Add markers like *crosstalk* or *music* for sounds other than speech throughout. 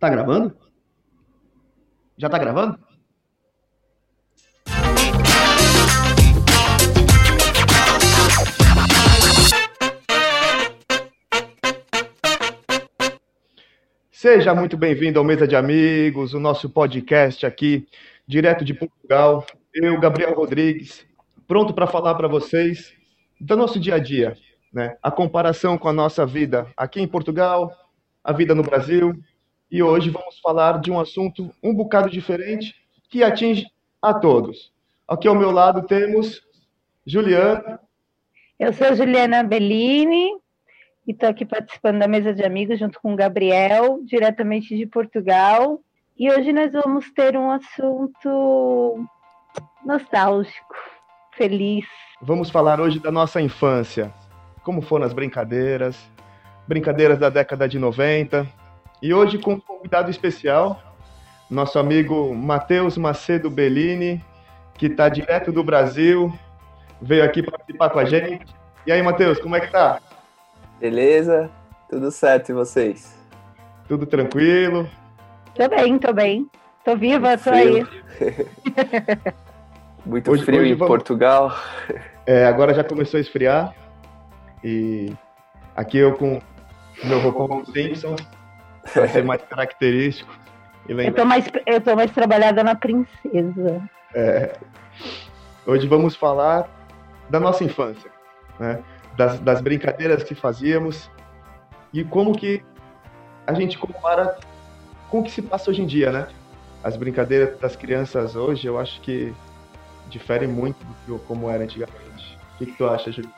Tá gravando? Já tá gravando? Seja muito bem-vindo ao Mesa de Amigos, o nosso podcast aqui, direto de Portugal. Eu, Gabriel Rodrigues, pronto para falar para vocês do nosso dia a dia, né? A comparação com a nossa vida aqui em Portugal, a vida no Brasil. E hoje vamos falar de um assunto um bocado diferente que atinge a todos. Aqui ao meu lado temos Juliana. Eu sou Juliana Bellini e estou aqui participando da mesa de amigos junto com o Gabriel, diretamente de Portugal. E hoje nós vamos ter um assunto nostálgico, feliz. Vamos falar hoje da nossa infância. Como foram as brincadeiras, brincadeiras da década de 90. E hoje com um convidado especial, nosso amigo Matheus Macedo Bellini, que está direto do Brasil, veio aqui participar com a gente. E aí, Matheus, como é que tá? Beleza? Tudo certo e vocês? Tudo tranquilo? Tô bem, tô bem. Tô viva, tô aí. *laughs* Muito hoje, frio hoje em vamos... Portugal. É, agora já começou a esfriar. E aqui eu com meu roupão Simpson, para ser mais característico. eu, tô mais, eu tô mais trabalhada na princesa. É. Hoje vamos falar da nossa infância, né? das, das brincadeiras que fazíamos e como que a gente compara com o que se passa hoje em dia, né? As brincadeiras das crianças hoje, eu acho que diferem muito do que como era antigamente. O que, que tu acha, Júlio?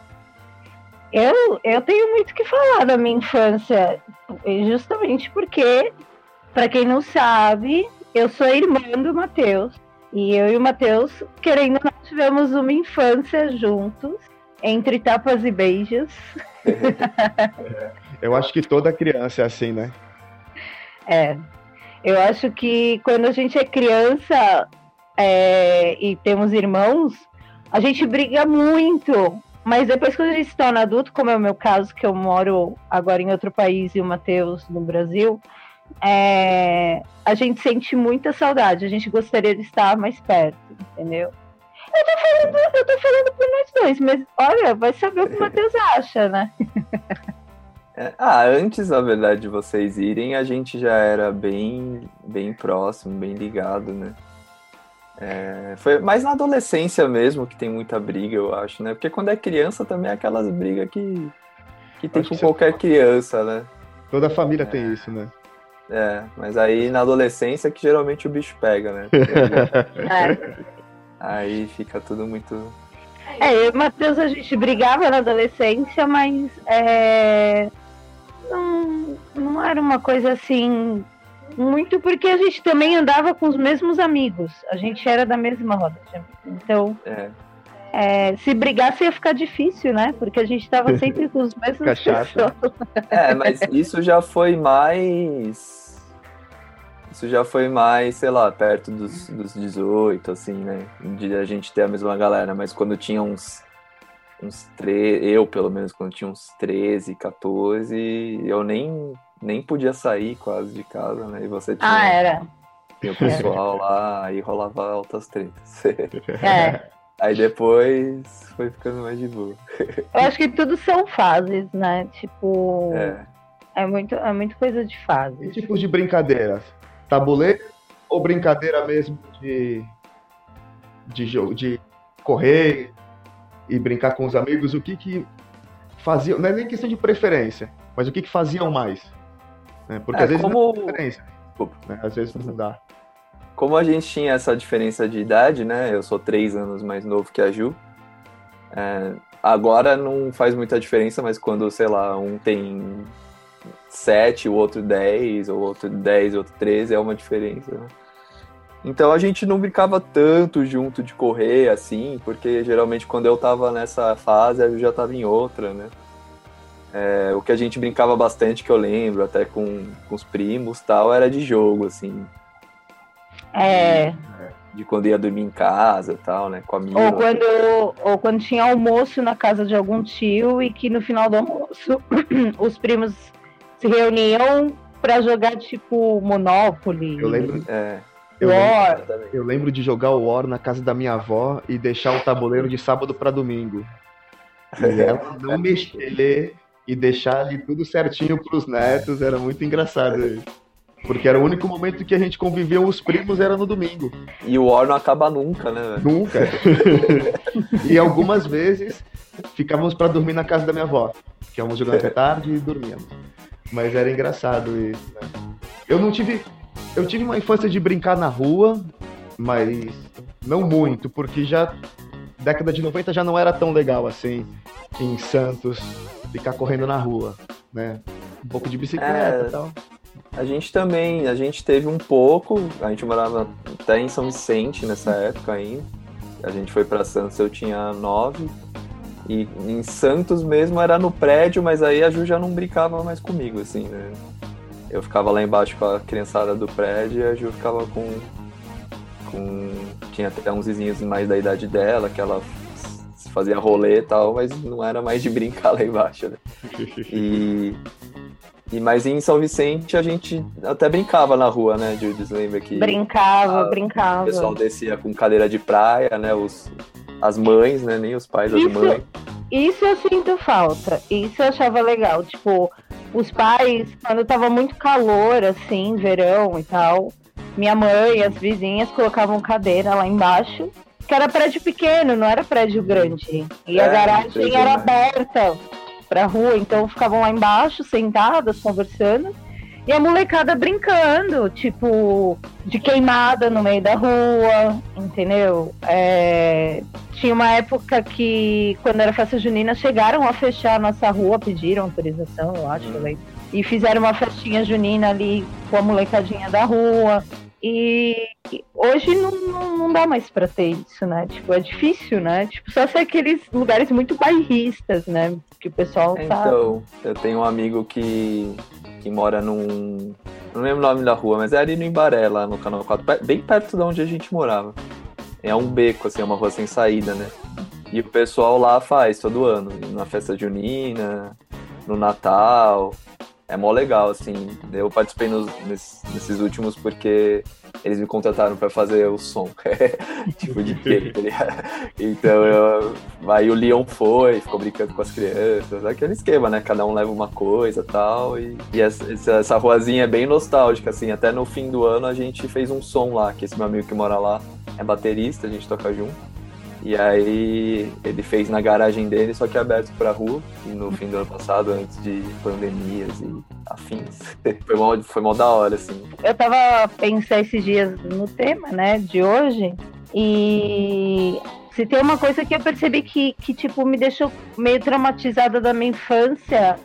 Eu, eu tenho muito que falar da minha infância, justamente porque, para quem não sabe, eu sou irmã do Matheus. E eu e o Matheus, querendo não, tivemos uma infância juntos, entre tapas e beijos. eu acho que toda criança é assim, né? É. Eu acho que quando a gente é criança é, e temos irmãos, a gente briga muito. Mas depois, quando a gente se torna adulto, como é o meu caso, que eu moro agora em outro país e o Matheus no Brasil, é, a gente sente muita saudade. A gente gostaria de estar mais perto, entendeu? Eu tô falando, eu tô falando por nós dois, mas olha, vai saber o que o Matheus acha, né? É, ah, antes, na verdade, de vocês irem, a gente já era bem, bem próximo, bem ligado, né? É, foi mais na adolescência mesmo que tem muita briga, eu acho, né? Porque quando é criança também é aquelas brigas que, que tem acho com que qualquer você... criança, né? Toda família é. tem isso, né? É, mas aí na adolescência que geralmente o bicho pega, né? *laughs* é. Aí fica tudo muito. É, eu e o Matheus a gente brigava na adolescência, mas é, não, não era uma coisa assim muito porque a gente também andava com os mesmos amigos. A gente era da mesma roda. Então, é. É, se brigasse ia ficar difícil, né? Porque a gente estava sempre com os *laughs* mesmos pessoas. É, mas isso já foi mais. Isso já foi mais, sei lá, perto dos, dos 18, assim, né? De a gente ter a mesma galera. Mas quando tinha uns. Uns 13, eu pelo menos, quando tinha uns 13, 14, eu nem nem podia sair quase de casa, né? E você tinha, ah, era. tinha o pessoal lá, aí rolava altas tretas. *laughs* É. Aí depois foi ficando mais de boa. Eu acho que tudo são fases, né? Tipo. É. É muito, é muito coisa de fase. Que tipos de brincadeiras? Tabuleiro ou brincadeira mesmo de. de jogo, de correr e brincar com os amigos? O que que faziam. Não é nem questão de preferência, mas o que que faziam mais? Né? Porque é, às vezes como... não diferença. Né? Às vezes não dá. Como a gente tinha essa diferença de idade, né? Eu sou três anos mais novo que a Ju. É, agora não faz muita diferença, mas quando, sei lá, um tem sete, o outro dez, ou outro dez, o outro treze, é uma diferença. Né? Então a gente não brincava tanto junto de correr assim, porque geralmente quando eu tava nessa fase, eu já tava em outra, né? É, o que a gente brincava bastante, que eu lembro, até com, com os primos tal, era de jogo, assim. É. De, de quando ia dormir em casa tal, né? Com a minha. Ou quando, ou quando tinha almoço na casa de algum tio e que no final do almoço *clears throat* os primos se reuniam pra jogar, tipo, Monopoly. Eu lembro. É. Eu War. lembro, eu lembro de jogar o War na casa da minha avó e deixar o tabuleiro de sábado pra domingo. E *laughs* ela não mexer e deixar ali tudo certinho pros netos, era muito engraçado isso. Porque era o único momento que a gente convivia os primos, era no domingo. E o War não acaba nunca, né? Nunca. *laughs* e algumas vezes ficávamos pra dormir na casa da minha avó. Ficávamos jogando até tarde e dormíamos. Mas era engraçado isso, né? Eu não tive. Eu tive uma infância de brincar na rua, mas não muito, porque já. Década de 90 já não era tão legal assim em Santos ficar correndo na rua, né? Um pouco de bicicleta É. e tal. A gente também, a gente teve um pouco, a gente morava até em São Vicente nessa época ainda. A gente foi pra Santos, eu tinha nove. E em Santos mesmo era no prédio, mas aí a Ju já não brincava mais comigo, assim, né? Eu ficava lá embaixo com a criançada do prédio e a Ju ficava com. com tinha até uns vizinhos mais da idade dela, que ela fazia rolê e tal, mas não era mais de brincar lá embaixo, né? *laughs* E, e mas em São Vicente a gente até brincava na rua, né, Judis? Lembra que Brincava, o brincava. pessoal descia com cadeira de praia, né? Os, as mães, né? Nem os pais, as Isso- mães. Isso eu sinto falta. Isso eu achava legal. Tipo, os pais, quando tava muito calor, assim, verão e tal, minha mãe e as vizinhas colocavam cadeira lá embaixo, que era prédio pequeno, não era prédio grande. E a É, garagem entendi, era aberta pra rua, então ficavam lá embaixo, sentadas, conversando. E a molecada brincando, tipo, de queimada no meio da rua, entendeu? É, Tinha uma época que, quando era festa junina, chegaram a fechar a nossa rua, pediram autorização, eu acho, Hum. eu lembro. E fizeram uma festinha junina ali com a molecadinha da rua. E hoje não, não, não dá mais pra ter isso, né? Tipo, é difícil, né? Tipo, só ser aqueles lugares muito bairristas, né? Que o pessoal tá. Então, eu tenho um amigo que, que mora num. Não lembro o nome da rua, mas é ali no Imbaré, lá no Canal 4, pe- bem perto de onde a gente morava. É um beco, assim, é uma rua sem saída, né? E o pessoal lá faz todo ano, na festa junina, no Natal. É mó legal, assim. Eu participei nos, nesses, nesses últimos porque eles me contrataram pra fazer o som. *laughs* tipo de quê? Então eu. Aí o Leon foi, ficou brincando com as crianças. Aquele esquema, né? Cada um leva uma coisa e tal. E, e essa, essa- essa ruazinha é bem nostálgica, assim. Até no fim do ano a gente fez um som lá, que esse meu amigo que mora lá é baterista, a gente toca junto. E aí ele fez na garagem dele, só que aberto pra rua. E no fim do ano passado, antes de pandemias e afins. *laughs* Foi mó, foi mó da hora, assim. eu tava pensando esses dias no tema, né, de hoje, e se tem uma coisa que eu percebi que, que tipo, me deixou meio traumatizada da minha infância,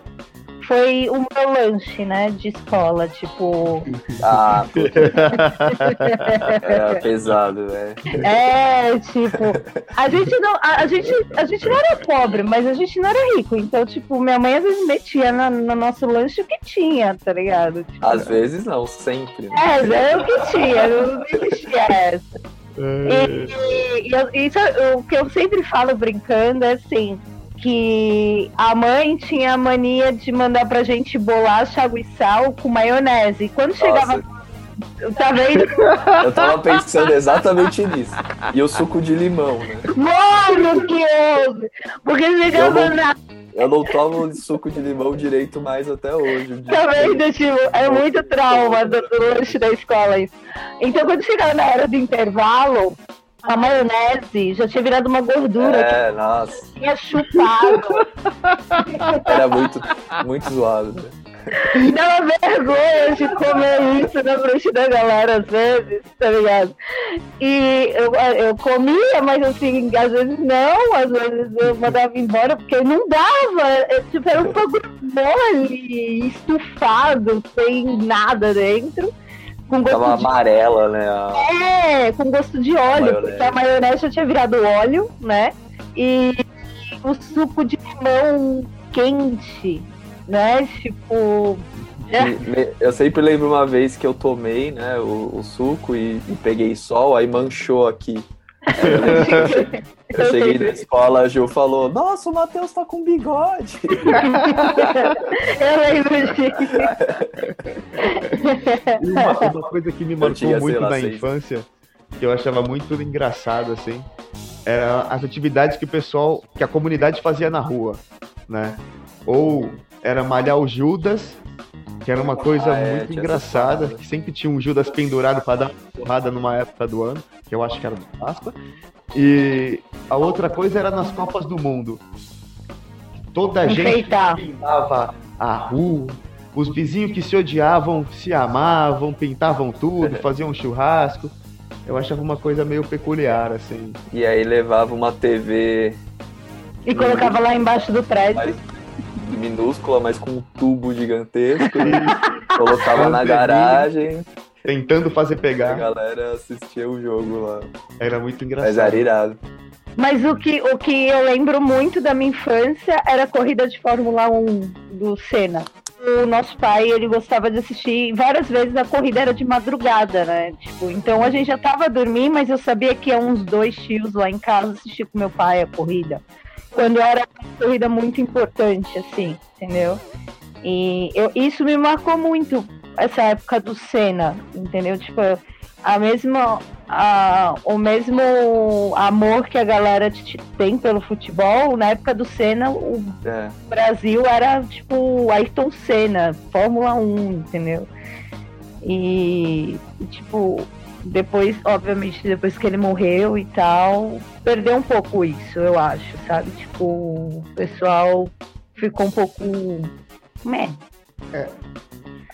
foi o meu lanche, né, de escola, tipo, *laughs* Ah, era *laughs* pesado, né? é, tipo, a gente não, a, a gente, a gente não era pobre, mas a gente não era rico, então, tipo, minha mãe às vezes metia na- no nosso lanche o que tinha, tá ligado? Tipo, Às vezes não, sempre. né? é, é o que tinha, não existia essa. E, e eu- isso, o que eu sempre falo brincando é assim, que a mãe tinha a mania de mandar pra gente bolacha, água e sal com maionese. E quando chegava. Tá vendo? Eu tava pensando exatamente nisso. E o suco de limão, né? Mano, que houve! Porque chegava Eu não- na. Eu não tomo suco de limão direito mais até hoje. Tá vendo? Tipo, é muito trauma do, do lanche da escola isso. Então quando chegava na hora do intervalo, a maionese já tinha virado uma gordura É, nossa, que tinha chupado. *laughs* era muito, muito zoado. Né? Dava vergonha de comer isso na frente da galera às vezes, tá ligado? E eu, eu comia, mas assim, às vezes não, às vezes eu mandava embora, porque não dava. Eu, tipo, era um bagulho mole, estufado, sem nada dentro. Com gosto Tava de amarela, né? a- é, com gosto de óleo, Maionese. porque a maionese já tinha virado óleo, né? E o suco de limão quente, né? Tipo. É. Eu sempre lembro uma vez que eu tomei, né, o, o suco e, e peguei sol, aí manchou aqui Eu cheguei na escola, a Ju falou, nossa, o Matheus tá com bigode. eu lembro disso. Uma, uma, coisa que me marcou muito na seis. infância, que eu achava muito engraçado, assim, era as atividades que o pessoal, que a comunidade fazia na rua, né? Ou era malhar o Judas, que era uma coisa ah, é, muito engraçada, que sempre tinha um Judas pendurado para dar uma porrada numa época do ano, que eu acho que era do Páscoa. E a outra coisa era nas Copas do Mundo. Toda a gente pintava a rua, os vizinhos que se odiavam se amavam, pintavam tudo, *laughs* faziam um churrasco. Eu achava uma coisa meio peculiar, assim. E aí levava uma TV. E colocava lá embaixo do prédio minúscula, mas com um tubo gigantesco. *laughs* colocava na garagem. Tentando fazer pegar. A galera assistia o jogo lá. Era muito engraçado. Mas era irado. Mas o que, o que eu lembro muito da minha infância era a corrida de Fórmula 1 do Senna. O nosso pai, ele gostava de assistir várias vezes a corrida era de madrugada, né? Tipo, então a gente já tava dormindo, mas eu sabia que ia uns dois tios lá em casa assistir com meu pai a corrida quando era uma corrida muito importante, assim, entendeu? E eu, isso me marcou muito, essa época do Senna, entendeu? Tipo, a mesma, a, o mesmo amor que a galera tem pelo futebol, na época do Senna, o é. Brasil era tipo Ayrton Senna, Fórmula 1, entendeu? E, tipo, depois, obviamente, depois que ele morreu e tal, perdeu um pouco isso, eu acho, sabe? Tipo, o pessoal ficou um pouco. Meh. É.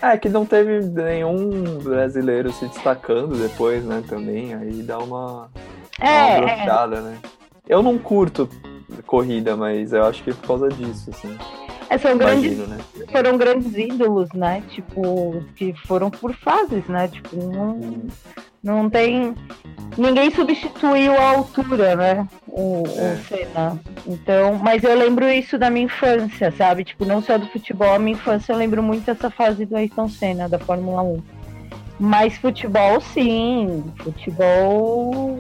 É que não teve nenhum brasileiro se destacando depois, né? Também. Aí dá uma. É, uma é. né? Eu não curto corrida, mas eu acho que é por causa disso, assim. É, são Imagino, grandes, né? foram grandes ídolos, né? Tipo, que foram por fases, né? Tipo, não, não tem. Ninguém substituiu a altura, né? O, é. o Senna. Então, mas eu lembro isso da minha infância, sabe? Tipo, não só do futebol, a minha infância eu lembro muito dessa fase do Ayrton Senna, da Fórmula 1. Mas futebol, sim. Futebol.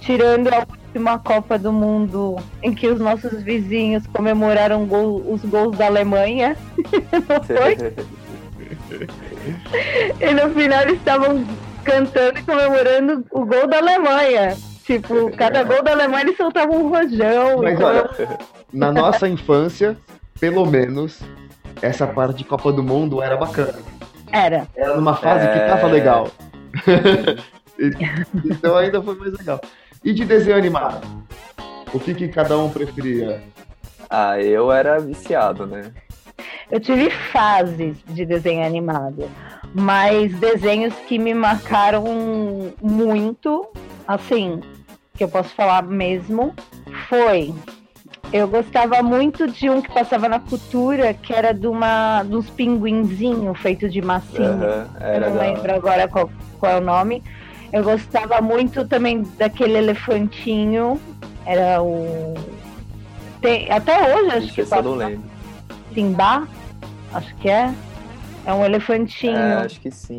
Tirando a última Copa do Mundo em que os nossos vizinhos comemoraram gol, os gols da Alemanha. *laughs* não foi? *laughs* e no final eles estavam cantando e comemorando o gol da Alemanha. Tipo, cada gol da Alemanha eles soltavam um rojão. Mas olha, na nossa infância, pelo menos, essa parte de Copa do Mundo era bacana. Era. Era numa fase é... que tava é. legal. *laughs* então ainda foi mais legal. E de desenho animado? O que, que cada um preferia? Ah, eu era viciado, né? Eu tive fases de desenho animado, mas desenhos que me marcaram muito, assim, que eu posso falar mesmo, foi. Eu gostava muito de um que passava na cultura, que era de uma dos pinguinzinhos feito de massinha. Uhum, eu não lembro agora qual, qual é o nome. Eu gostava muito também daquele elefantinho. Era o. Tem, até hoje acho que. Eu não lembro. Simba acho que é. É um elefantinho. É, acho que sim.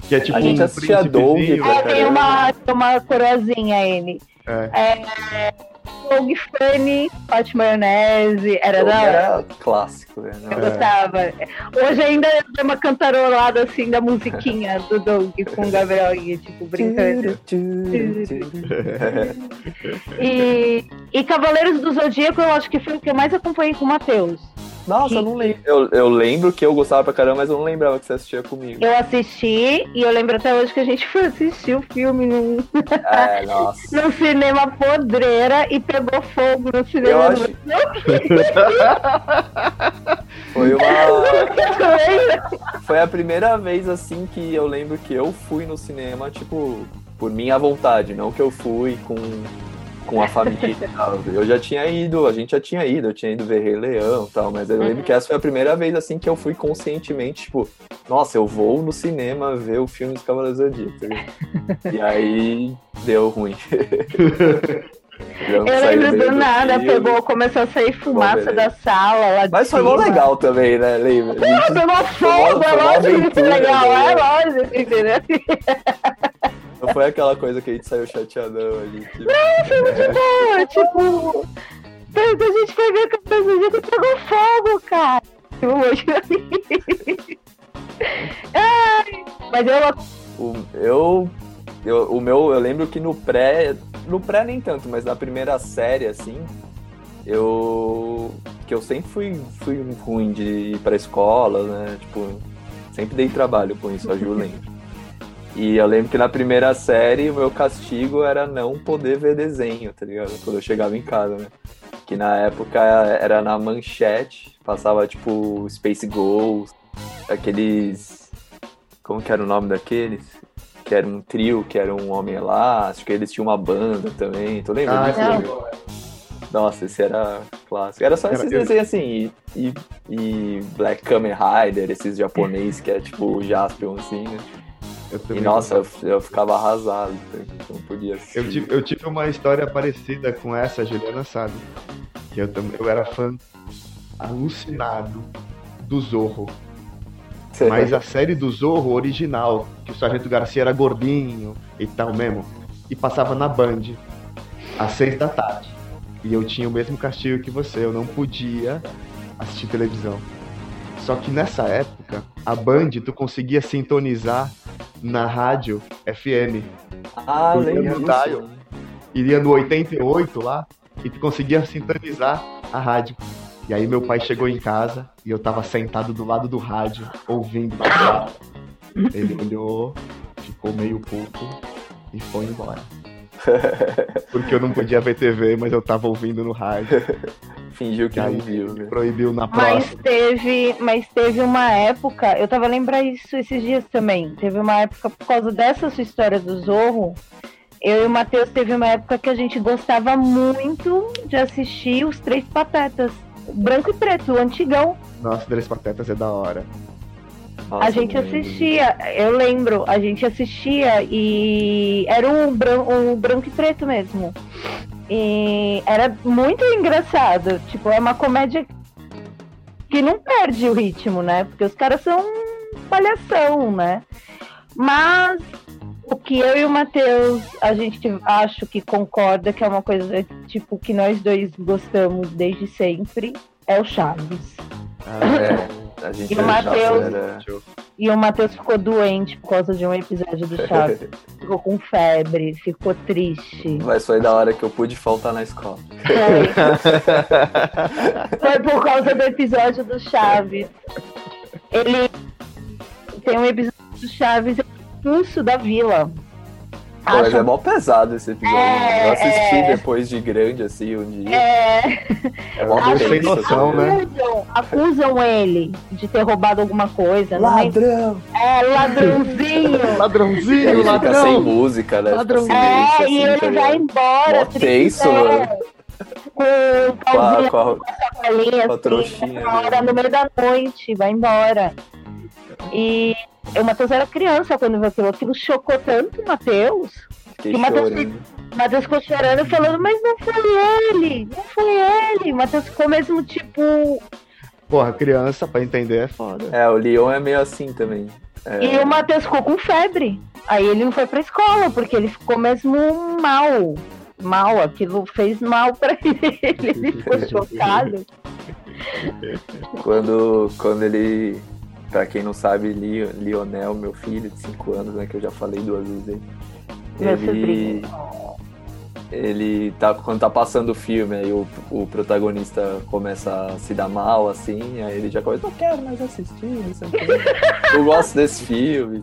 Que é tipo a gente um assistia Doug. É, tem uma, uma coroazinha ele. É. é Doug Funny, Hot Maionese, era da Era clássico, né? Eu é. gostava. Hoje ainda tem uma cantarolada assim da musiquinha *laughs* do Doug com o Gabriel e tipo, brincando. e, e Cavaleiros do Zodíaco eu acho que foi o que eu mais acompanhei com o Matheus. Nossa, que... eu não lembro. Eu, eu lembro que eu gostava pra caramba, mas eu não lembrava que você assistia comigo. Eu assisti e eu lembro até hoje que a gente foi assistir o filme num, é, *laughs* nossa. num cinema podreira e pegou fogo no cinema. Eu acho... *laughs* foi uma. foi a primeira vez assim que eu lembro que eu fui no cinema, tipo, por minha vontade, não que eu fui com com a família tal. Eu já tinha ido, a gente já tinha ido, eu tinha ido ver Rei Leão e tal, mas eu lembro que essa foi a primeira vez assim que eu fui conscientemente, tipo, nossa, eu vou no cinema ver o filme dos Cavaleiros do Zodíaco. Tá e aí deu ruim. *laughs* Eu, lembro do nada, filme. pegou, começou a sair fumaça da sala lá Mas foi mó legal também, né? Lembra? Pegou fogo, é lógico que legal, é lógico, entendeu? *laughs* Não foi aquela coisa que a gente saiu chateadão, a gente. Não, foi muito boa, tipo. A gente foi ver que a pessoa que pegou fogo, cara. Hoje *laughs* Ai, mas eu. O, eu, eu. O meu, eu lembro que no pré. No pré nem tanto, mas na primeira série, assim, eu. Que eu sempre fui, fui ruim de ir pra escola, né? Tipo, sempre dei trabalho com isso, a Ju *laughs* lembra. E eu lembro que na primeira série o meu castigo era não poder ver desenho, tá ligado? Quando eu chegava em casa, né? Que na época era na manchete, passava tipo Space Ghost, aqueles. Como que era o nome daqueles? Que era um trio, que era um homem elástico, eles tinham uma banda também. Tu lembra Ah, disso? Nossa, esse era clássico. Era só Era- esses eu- desenhos assim, e, e, e Black Kamen Rider, esses japoneses que é tipo o Jaspion, assim, né? E nossa, eu, eu ficava arrasado, não podia assistir. Eu tive, eu tive uma história parecida com essa, a Juliana sabe. Que eu, também, eu era fã alucinado do Zorro. *laughs* Mas a série do Zorro original, que o Sargento Garcia era gordinho e tal mesmo, e passava na Band, às seis da tarde. E eu tinha o mesmo castigo que você, eu não podia assistir televisão. Só que nessa época, a Band tu conseguia sintonizar na rádio FM. Ah, lembro eu- Iria no 88 lá e tu conseguia sintonizar a rádio. E aí meu pai chegou em casa e eu tava sentado do lado do rádio, ouvindo. Ele olhou, ficou meio puto e foi embora. *laughs* Porque eu não podia ver TV, mas eu tava ouvindo no rádio. Fingiu que aí não viu, né? proibiu na Mas próxima. teve, mas teve uma época, eu tava lembrando isso esses dias também. Teve uma época, por causa dessa sua história do Zorro, eu e o Matheus teve uma época que a gente gostava muito de assistir os Três Patetas. Branco e preto, o antigão. Nossa, Três Patetas é da hora. Nossa, a gente assistia, eu lembro, a gente assistia e era um, bran um branco e preto mesmo. E era muito engraçado. Tipo, é uma comédia que não perde o ritmo, né? Porque os caras são palhação, né? Mas o que eu e o Matheus, a gente acho que concorda que é uma coisa, tipo, que nós dois gostamos desde sempre, é o Chaves. É, a gente E o Matheus? era- E o Matheus ficou doente por causa de um episódio do Chaves. *laughs* ficou com febre, ficou triste. Mas foi da hora que eu pude faltar na escola. Foi, foi por causa do episódio do Chaves. Ele tem um episódio do Chaves expulso da vila. Pô, mas Acham- é mó pesado esse episódio. É, né? Eu assisti é. depois de grande, assim, um dia. É, É mó Acham tenso, sem noção, assim, né? acusam, ele de ter roubado alguma coisa. lembro- Ladrão! É, ladrãozinho. *laughs* Ladrãozinho, Ele fica sem ladrão! música, né? Fica Ladrão. silêncio, É, assim, e tá ele vai ligado? embora. Mó tenso, triste, mano. é, Com o Com a, com a- sacolinha, Com a assim, trouxinha, né? no meio da noite, vai embora. E o Matheus era criança quando viu aquilo. Aquilo chocou tanto o Matheus. Que o Matheus Matheus ficou chorando falando, mas não foi ele, não foi ele. O Matheus ficou mesmo tipo. Porra, criança, pra entender é foda. É, o Leon é meio assim também. É, E o Matheus ficou com febre. Aí ele não foi pra escola, porque ele ficou mesmo mal. Mal, aquilo fez mal pra *laughs* ele. Ele ficou *laughs* chocado. Quando, quando ele. Pra quem não sabe, Li- Lionel, meu filho de 5 anos, né? Que eu já falei duas vezes Ele, ele tá, quando tá passando o filme, aí o, o protagonista começa a se dar mal, assim, aí ele já começa, não quero mais assistir, não sei o quê. *laughs* Eu gosto desse filme.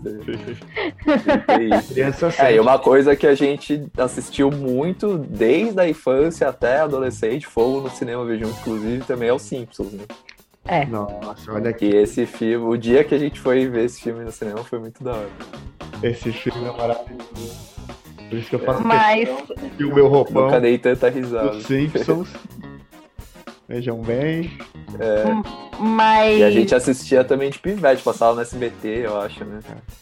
É. *laughs* Criança É, e uma coisa que a gente assistiu muito desde a infância até a adolescente, fogo no cinema ver junto, inclusive, também é os Simpsons, né? Nossa, olha aqui. esse filme, o dia que a gente foi ver esse filme no cinema foi muito da hora. Esse filme é maravilhoso. Por isso que eu faço Mas, questão que o meu roupão Nunca dei tanta risada. Simpsons. *laughs* Vejam bem. mas E a gente assistia também de pivete, passava no SBT, eu acho, né?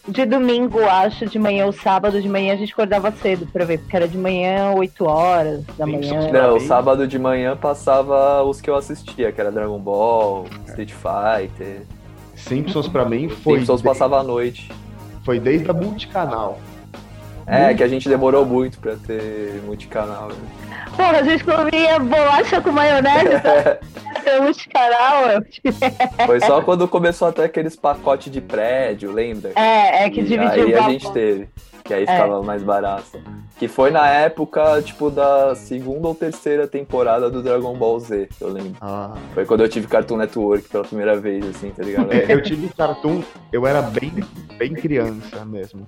de domingo, acho, de manhã ou sábado de manhã, a gente acordava cedo pra ver, porque era de manhã, 8 horas da manhã. Não, sábado de manhã passava os que eu assistia, que era Dragon Ball, Street Fighter. Simpsons pra mim foi, Simpsons passava à noite. foi desde a multicanal. É, que a gente demorou muito pra ter multicanal. Né? Porra, a gente comia bolacha com maionese, tá? *laughs* Ter multicanal. Foi só quando começou até aqueles pacotes de prédio, lembra? É, é que E dividiu aí a gente teve. Que aí É. ficava mais barato. Que foi na época, tipo, da segunda ou terceira temporada do Dragon Ball Z, eu lembro. Ah. Foi quando eu tive Cartoon Network pela primeira vez, assim, tá ligado? É, eu tive Cartoon, eu era bem, bem criança mesmo.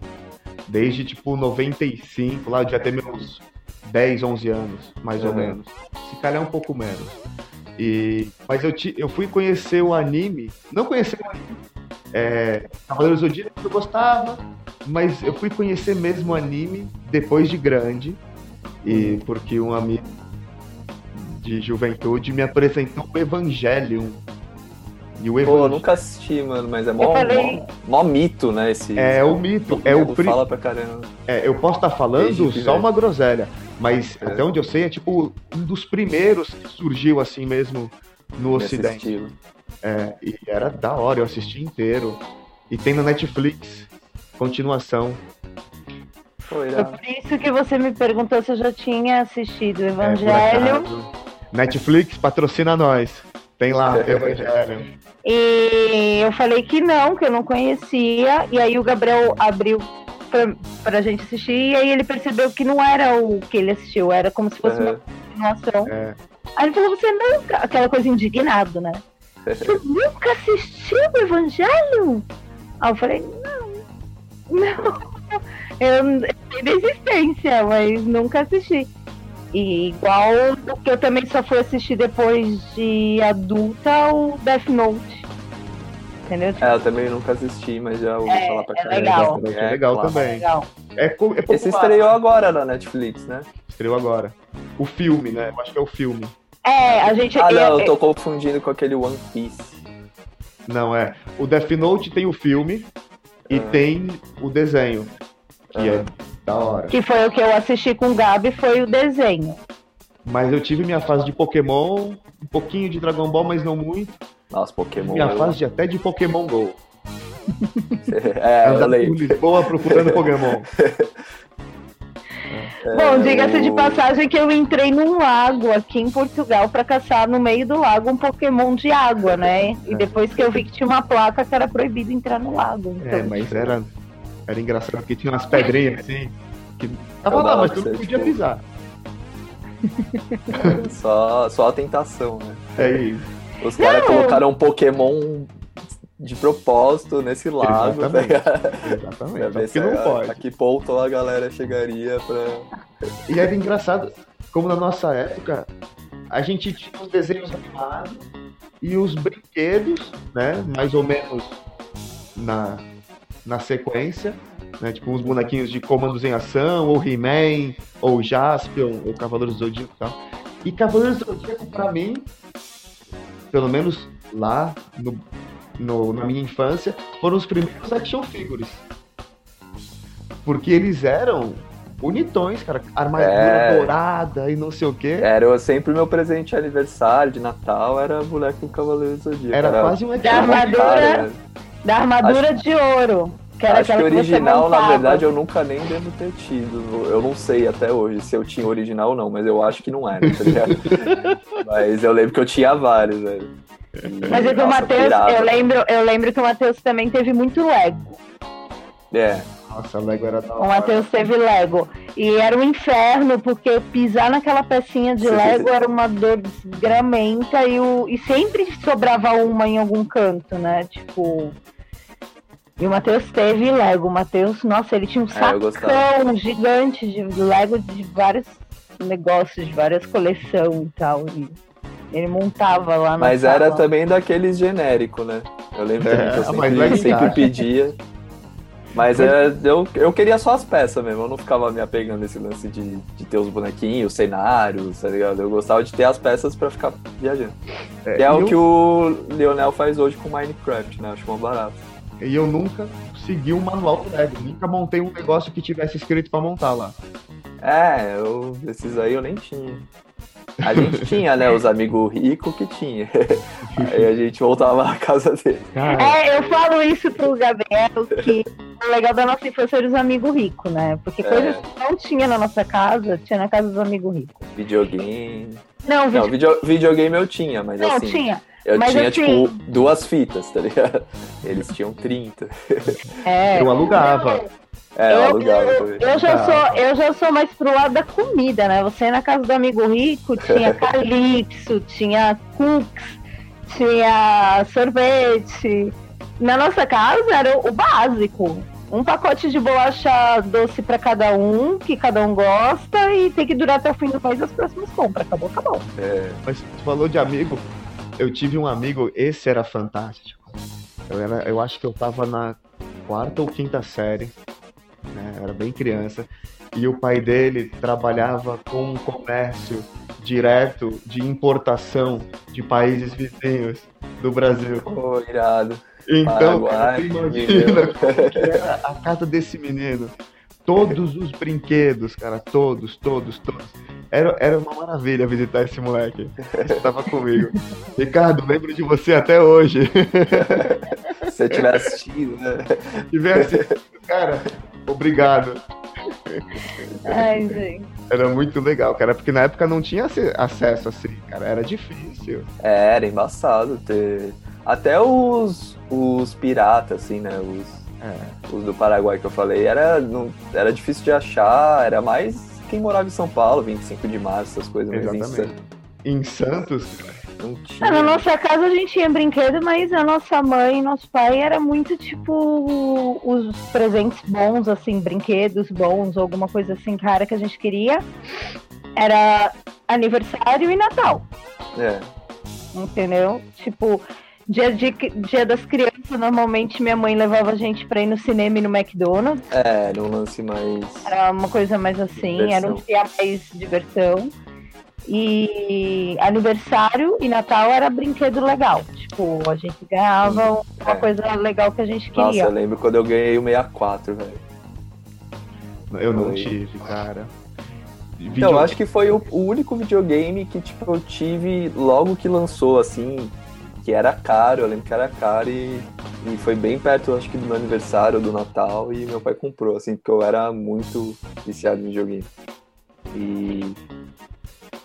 Desde tipo 95, lá eu já ter meus 10, 11 anos, mais ou Uhum. menos. Se calhar um pouco menos. E, mas eu, ti, eu fui conhecer o anime, não conhecer o anime, é, Cavaleiros do Zodíaco eu gostava, mas eu fui conhecer mesmo o anime depois de grande, e porque um amigo de juventude me apresentou o Evangelion. E o Pô, eu Evangelion nunca assisti, mano, mas é mó, mó, mó mito, né? Esse, é o mito, é o pri... fala pra caramba. é, eu posso estar falando Desde só uma groselha, mas É. até onde eu sei é tipo um dos primeiros que surgiu assim mesmo no nesse ocidente. estilo. É, e era da hora, eu assisti inteiro. E tem na Netflix, continuação. Foi irado. por isso que você me perguntou se eu já tinha assistido o É, Evangelho. acaso. Netflix patrocina nós. Tem lá, Evangelho. E eu falei que não, que eu não conhecia. E aí o Gabriel abriu pra, pra gente assistir. E aí ele percebeu que não era o que ele assistiu, era como se fosse uma Aham. continuação. É. Aí ele falou: Você nunca. Aquela coisa indignado, né? *laughs* Você nunca assistiu o Evangelho? Aí eu falei: Não, não. *laughs* Eu sei da existência, mas nunca assisti. E igual que eu também só fui assistir depois de adulta, o Death Note. Entendeu? Tipo, É, eu também nunca assisti, mas já ouvi É, falar pra é caramba. legal. É legal claro. também. legal. É, co- é popular. Esse estreou agora na Netflix, né? Estreou agora. O filme, né? Eu acho que é o filme. É, a gente. Ah, não, eu- tô confundindo com aquele One Piece. Não, é. O Death Note tem o filme e Ah. tem o desenho. Que é Ah. da hora. Que foi o que eu assisti com o Gabi, foi o desenho. Mas eu tive minha fase de Pokémon, um pouquinho de Dragon Ball, mas não muito. Nossa, Pokémon. minha eu- fase de, até de Pokémon GO. *laughs* é, eu lembro. Lisboa procurando *laughs* Pokémon. Bom, É, diga-se de o- passagem que eu entrei num lago aqui em Portugal pra caçar no meio do lago um Pokémon de água, né? É. E depois que eu vi que tinha uma placa que era proibido entrar no lago. Então, É, mas era, era engraçado porque tinha umas pedrinhas assim. Que tava Eu lá, mas tu não podia tipo, pisar. *laughs* Só, só a tentação, né? É isso. Os caras colocaram um Pokémon de propósito nesse lago, tá Exatamente. Pra Exatamente. se que não a, pode. a que ponto a galera chegaria pra. E era engraçado, como na nossa época, a gente tinha os desenhos animados e os brinquedos, né? Mais ou menos na, na sequência. Né, tipo uns bonequinhos de comandos em ação, ou He-Man, ou Jaspion, ou Cavaleiros do Zodíaco e tal. E Cavaleiros do Zodíaco, pra mim, pelo menos lá no, no- na minha infância, foram os primeiros action figures. Porque eles eram bonitões, cara. Armadura É. dourada e não sei o quê. Era sempre meu presente de aniversário, de Natal, era boneco do Cavaleiro do Zodíaco. Era quase um Da armadura- Cara? Da armadura de ouro. Que era Acho que que, original, você na verdade, eu nunca nem devo ter tido. Eu não sei até hoje se eu tinha original ou não, mas eu acho que não era, tá ligado? *laughs* mas eu lembro que eu tinha vários, velho. E, Mas é que o Matheus, eu lembro, eu lembro que o Matheus também teve muito Lego. É, Nossa, Lego era da O. Matheus teve Lego. E era um inferno, porque pisar naquela pecinha de Lego era uma dor desgramenta e, o, e sempre sobrava uma em algum canto, né? Tipo. E o Matheus teve Lego. O Matheus, nossa, ele tinha um É, gostava. sacão gigante de Lego de vários negócios, de várias coleções e tal. E ele montava lá na mas era sala. também daqueles genéricos, né? Eu lembro também que eu É, mas sempre, Lego sempre pedia. Mas é, eu, eu queria só as peças mesmo, eu não ficava me apegando nesse lance de, de ter os bonequinhos, cenários, tá ligado? Eu gostava de ter as peças pra ficar viajando. É, Que é o eu- que o Leonel faz hoje com Minecraft, né? Acho mó barato. E eu nunca segui um manual do Lego. Nunca montei um negócio que tivesse escrito pra montar lá. É, eu, esses aí eu nem tinha. A gente *laughs* tinha, né? Os amigos ricos que tinha. *laughs* Aí a gente voltava na casa dele. É, eu falo isso pro Gabriel que o legal da nossa infância era os amigos ricos, né? Porque É. coisas que não tinha na nossa casa, tinha na casa dos amigos ricos. Videogame. Não, Não, video- videogame eu tinha, mas não assim. tinha. Eu mas tinha, assim- tipo, duas fitas, tá ligado? *laughs* Eles tinham 30. É. *laughs* Eu alugava. É, eu Eu, alugava eu, eu já sou, eu já sou mais pro lado da comida, né? Você na casa do amigo rico, tinha *laughs* calypso, tinha cookies, tinha sorvete. Na nossa casa era o básico. Um pacote de bolacha doce pra cada um, que cada um gosta, e tem que durar até o fim do mês as próximas compras. Acabou, acabou. É, Mas tu falou de amigo. Eu tive um amigo, esse era fantástico. Eu, era, eu acho que eu tava na quarta ou quinta série, né? Era bem criança. E o pai dele trabalhava com um comércio direto de importação de países vizinhos do Brasil. pô, irado. Então, Paraguai, imagina como que era a casa desse menino. Todos os brinquedos, cara, todos, todos, todos. Era, era uma maravilha visitar esse moleque. Estava comigo. *laughs* Ricardo, lembro de você até hoje. Se você tiver assistido, né? Tivesse, cara, obrigado. Ai, gente. Era muito legal, cara, porque na época não tinha ace- acesso assim, cara, era difícil. É, era embaçado ter. Até os, os piratas, assim, né? Os, É. os do Paraguai que eu falei, era, não, era difícil de achar, era mais quem morava em São Paulo, 25 de março, essas coisas, mas em Exatamente. Santos Em Santos, não tinha. Ah, na nossa casa a gente tinha brinquedo, mas a nossa mãe e nosso pai era muito tipo os presentes bons, assim, brinquedos bons, ou alguma coisa assim, cara, que a gente queria. Era aniversário e Natal, É, entendeu? Tipo, dia, de, dia das crianças, normalmente minha mãe levava a gente pra ir no cinema e no McDonald's. é, era um lance mais. Era uma coisa mais assim, era um Diversão. dia mais diversão. E aniversário e Natal era brinquedo legal. Tipo, a gente ganhava uma É. coisa legal que a gente Nossa, queria. eu lembro quando eu ganhei o 64, velho. eu não Foi. tive, cara. Então, Video- eu acho que foi o, o único videogame que, tipo, eu tive logo que lançou, assim, que era caro, eu lembro que era caro e, e foi bem perto, acho que do meu aniversário, do Natal, e meu pai comprou, assim, porque eu era muito viciado em videogame. E.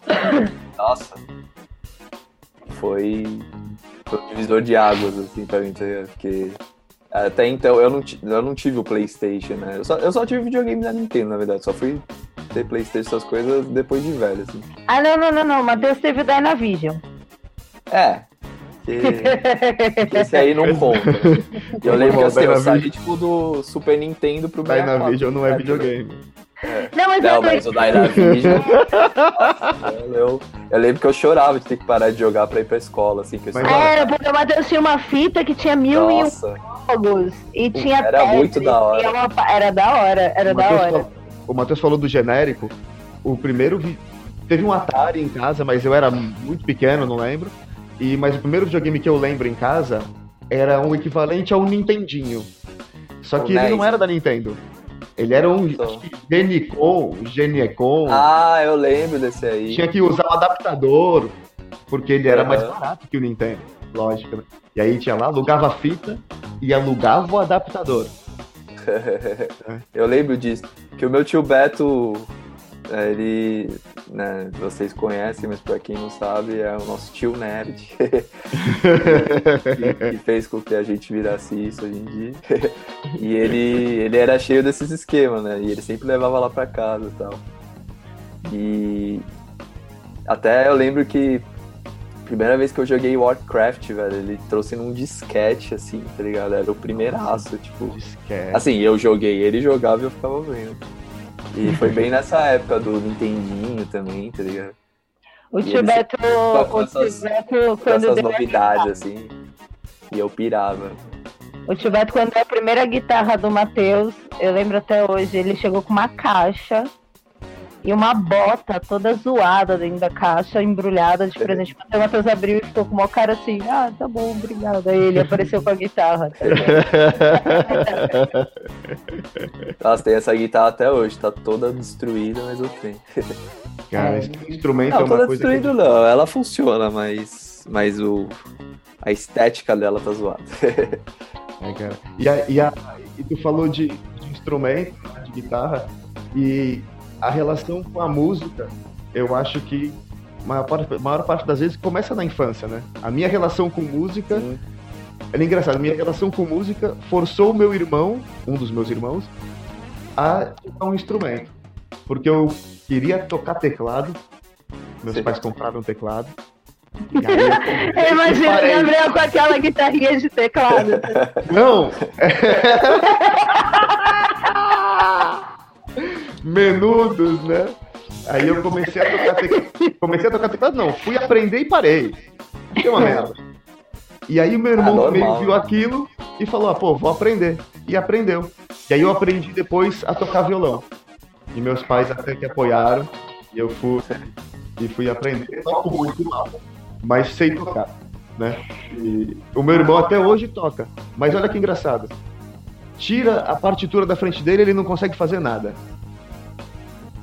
*coughs* Nossa. Foi. Foi um divisor de águas, assim, pra mim, tá? Porque. Até então eu não, eu não tive o PlayStation, né? Eu só, eu só tive videogame da Nintendo, na verdade. Só fui ter PlayStation, essas coisas, depois de velho, assim. Ah, não, não, não, não. Matheus teve o Dynavision. É. Que, *laughs* esse aí não conta. E *laughs* eu lembro que assim, eu saí tipo do Super Nintendo pro 64. Dynavision não é videogame. Não, mas Não, mas o Dynavision. Nossa, *laughs* eu, eu lembro que eu chorava de ter que parar de jogar pra ir pra escola, assim, que eu Mas, estudava. É, porque o Matheus tinha uma fita que tinha mil e um Nossa, jogos. E tinha Era Tetris, muito da hora. era uma- Era da hora, era O da Matheus hora. falou- O Matheus falou do genérico. O primeiro vi... teve um Atari em casa, mas eu era muito pequeno, não lembro. E mas o primeiro videogame que eu lembro em casa era um equivalente ao Nintendinho. Só O que ele NES. não era da Nintendo. Ele era um Genicon, Geniecon. Ah, eu lembro desse aí. Tinha que usar o adaptador, porque ele era mais Aham. barato que o Nintendo. Lógico, né? E aí tinha lá, alugava a fita e alugava o adaptador. *laughs* eu lembro disso. Que o meu tio Beto, ele, né, vocês conhecem, mas pra quem não sabe, é o nosso tio nerd. *laughs* que, que fez com que a gente virasse isso hoje em dia. *laughs* E ele, ele era cheio desses esquemas, né? E ele sempre levava lá pra casa e tal. E até eu lembro que a primeira vez que eu joguei Warcraft, velho, ele trouxe num disquete, assim, tá ligado? Era o primeiraço, tipo. Disquete. Assim, eu joguei, ele jogava e eu ficava vendo. E foi bem nessa época do Nintendinho também, tá ligado? O E tio eles- Beto, com o essas- tio Beto, Com quando essas novidades, assim. E eu pirava. O tio Beto, quando deu a primeira guitarra do Matheus, eu lembro até hoje, ele chegou com uma caixa e uma bota toda zoada dentro da caixa, embrulhada de presente. O Matheus abriu e ficou com uma cara assim, ah, tá bom, obrigada. Aí ele apareceu com a guitarra. *laughs* Nossa, tem essa guitarra até hoje, tá toda destruída, mas eu tenho. Cara, esse instrumento é Não, uma toda coisa que... destruída não, ela funciona, mas, mas o, a estética dela tá zoada. *laughs* É, cara. E, a, e, a, e tu falou de, de instrumento, de guitarra, e a relação com a música, eu acho que a maior parte, maior parte das vezes começa na infância, né? A minha relação com música. Sim. É engraçado, a minha relação com música forçou o meu irmão, um dos meus irmãos, a tocar um instrumento. Porque eu queria tocar teclado. Meus Sim. pais compraram um teclado. *laughs* Eu imagino o Gabriel com aquela guitarrinha de teclado. Não! *laughs* Menudos, né? Aí eu comecei a tocar teclado. Comecei a tocar teclado, não. Fui aprender e parei. Que uma merda. E aí o meu irmão ah, também viu aquilo e falou, ah, pô, vou aprender. E aprendeu. E aí eu aprendi depois a tocar violão. E meus pais até que apoiaram. E eu fui e fui aprender. Toco muito mal, mas sei tocar. Né? E o meu irmão até hoje toca. Mas olha que engraçado. Tira a partitura da frente dele, ele não consegue fazer nada.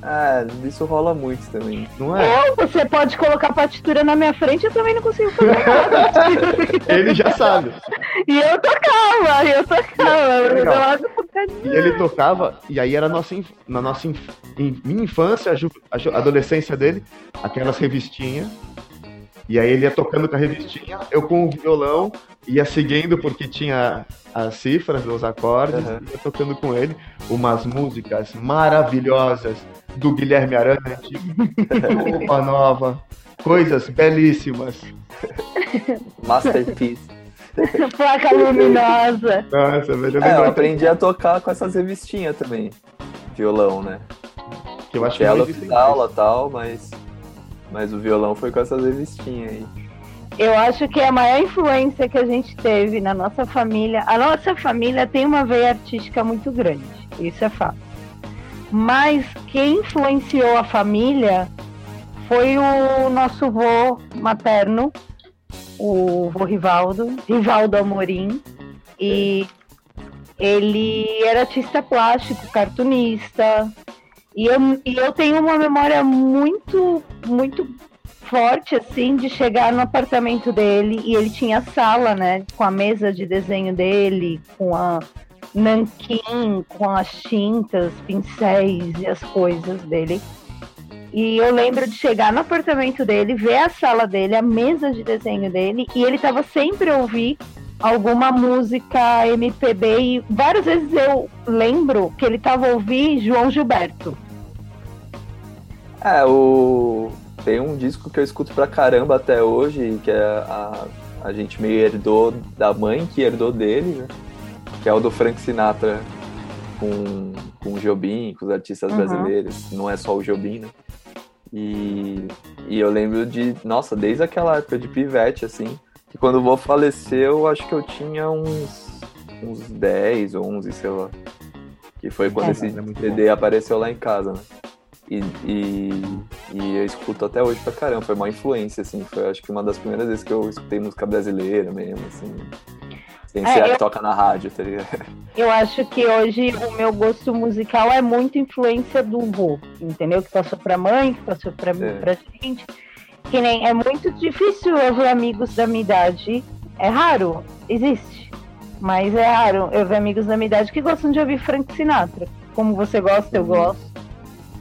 Ah, isso rola muito também. Não é? Eu, você pode colocar a partitura na minha frente, eu também não consigo fazer nada. *laughs* ele já sabe. E eu tocava, eu tocava. e ele tocava, e aí era nossa, na nossa in, minha infância, a, adolescência dele, aquelas revistinhas. E aí ele ia tocando com a revistinha, eu com o violão, ia seguindo porque tinha as cifras, os acordes, uhum. ia tocando com ele umas músicas maravilhosas do Guilherme Arante, *laughs* roupa nova, coisas belíssimas. Masterpiece. Placa luminosa. Nossa, velho, eu, é, eu aprendi a tocar com essas revistinhas também. Violão, né? Que eu acho que ela fiz aula tal, mas, mas o violão foi com essas revistinhas aí. Eu acho que a maior influência que a gente teve na nossa família, a nossa família tem uma veia artística muito grande, isso é fato. Mas quem influenciou a família foi o nosso vô materno, o vô Rivaldo, Rivaldo Amorim. E ele era artista plástico, cartunista. E eu, e eu tenho uma memória muito, muito forte, assim, de chegar no apartamento dele e ele tinha sala, né? Com a mesa de desenho dele, com a nanquim com as tintas, pincéis e as coisas dele. E eu lembro de chegar no apartamento dele, ver a sala dele, a mesa de desenho dele, e ele tava sempre a ouvir alguma música MPB e várias vezes eu lembro que ele tava a ouvir João Gilberto. É, o tem um disco que eu escuto pra caramba até hoje, que é a, a gente meio herdou da mãe que herdou dele, né? que é o do Frank Sinatra com, com o Jobim, com os artistas uhum. brasileiros, não é só o Jobim, né? E, e eu lembro de, nossa, desde aquela época de pivete, assim, que quando o vô faleceu, acho que eu tinha uns, uns 10 ou 11, sei lá. Que foi quando é, esse é CD apareceu lá em casa, né? E, e, e, eu escuto até hoje pra caramba, foi uma influência, assim, foi acho que uma das primeiras vezes que eu escutei música brasileira mesmo, assim. Sem é, ser a que eu, toca na rádio, tá ligado? *laughs* Eu acho que hoje o meu gosto musical é muito influência do vô, entendeu? Que passou pra mãe, que passou pra, é. pra gente. Que nem, é muito difícil eu ver amigos da minha idade. É raro, existe. Mas é raro eu ver amigos da minha idade que gostam de ouvir Frank Sinatra. Como você gosta, eu uhum. gosto.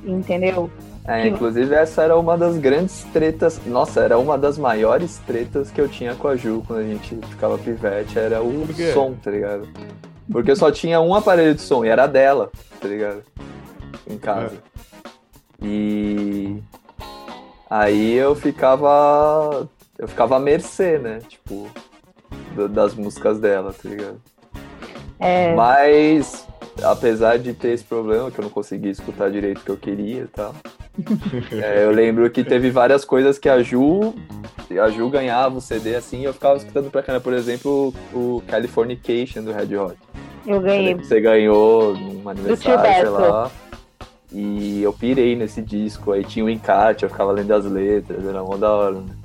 Entendeu? É, que... inclusive essa era uma das grandes tretas, nossa, era uma das maiores tretas que eu tinha com a Ju quando a gente ficava pivete, era o som, tá ligado? Porque eu só tinha um aparelho de som e era dela, tá ligado? Em casa. É. E aí eu ficava eu ficava à mercê, né? Tipo, das músicas dela, tá ligado? É... Mas apesar de ter esse problema, que eu não conseguia escutar direito o que eu queria e tal. *laughs* é, eu lembro que teve várias coisas que a Ju. A Ju ganhava o CD assim e eu ficava escutando pra cá, por exemplo, o Californication do Red Hot. Eu ganhei. Você ganhou num aniversário, sei lá. E eu pirei nesse disco, aí tinha o encarte, eu ficava lendo as letras, era uma da hora, né?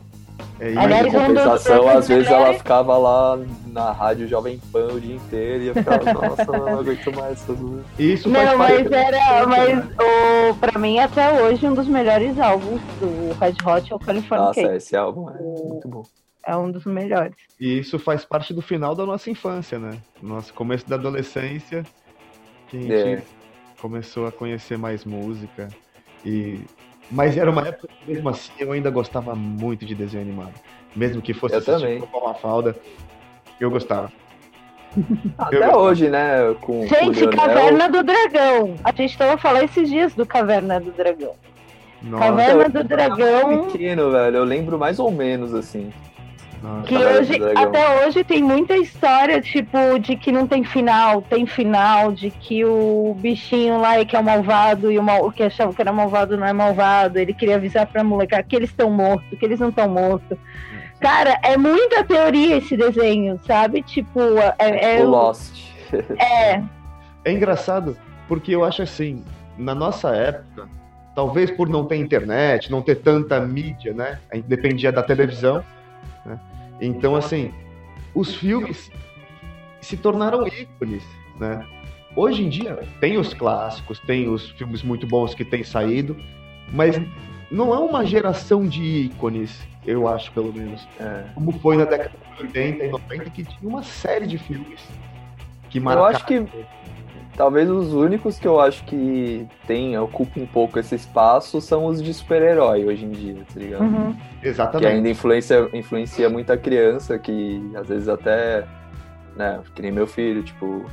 É, Aliás, em compensação, às vezes ela ficava lá na rádio Jovem Pan o dia inteiro e eu ficava, nossa, não aguento mais essas Isso Não, mas era, mas o, pra mim até hoje um dos melhores álbuns do Red Hot é o California Nossa, esse álbum é muito bom. É um dos melhores. E isso faz parte do final da nossa infância, né? Nosso começo da adolescência. que a gente É. começou a conhecer mais música. E... Mas era uma época que, mesmo assim, eu ainda gostava muito de desenho animado. Mesmo que fosse Eu também. com uma falda, eu gostava. Até Eu- hoje, né? Com, com o Gente, Leonel. Caverna do Dragão. A gente tava falando esses dias do Caverna do Dragão. Nossa, Caverna eu- do Dragão, pequeno, velho. Eu lembro mais ou menos, assim. Nossa. que do hoje, até hoje tem muita história, tipo, de que não tem final, tem final, de que o bichinho lá é que é o malvado e o, mal, o que achava que era malvado não é malvado. Ele queria avisar pra molecada que eles estão mortos, que eles não estão mortos. Cara, é muita teoria esse desenho, sabe? Tipo, é, é, o Lost. *laughs* é, É engraçado, porque eu acho assim, na nossa época, talvez por não ter internet, não ter tanta mídia, né? A gente dependia da televisão? Então, assim, os filmes se tornaram ícones, né? Hoje em dia, tem os clássicos, tem os filmes muito bons que têm saído, mas não é uma geração de ícones, eu acho, pelo menos É. como foi na década de 80 e 90, que tinha uma série de filmes que Eu marcaram. acho que talvez os únicos que eu acho que tem, ocupam um pouco esse espaço são os de super-herói hoje em dia, tá ligado? uhum. Que Exatamente. ainda influencia, influencia muita criança, que às vezes até, né, que nem meu filho, tipo,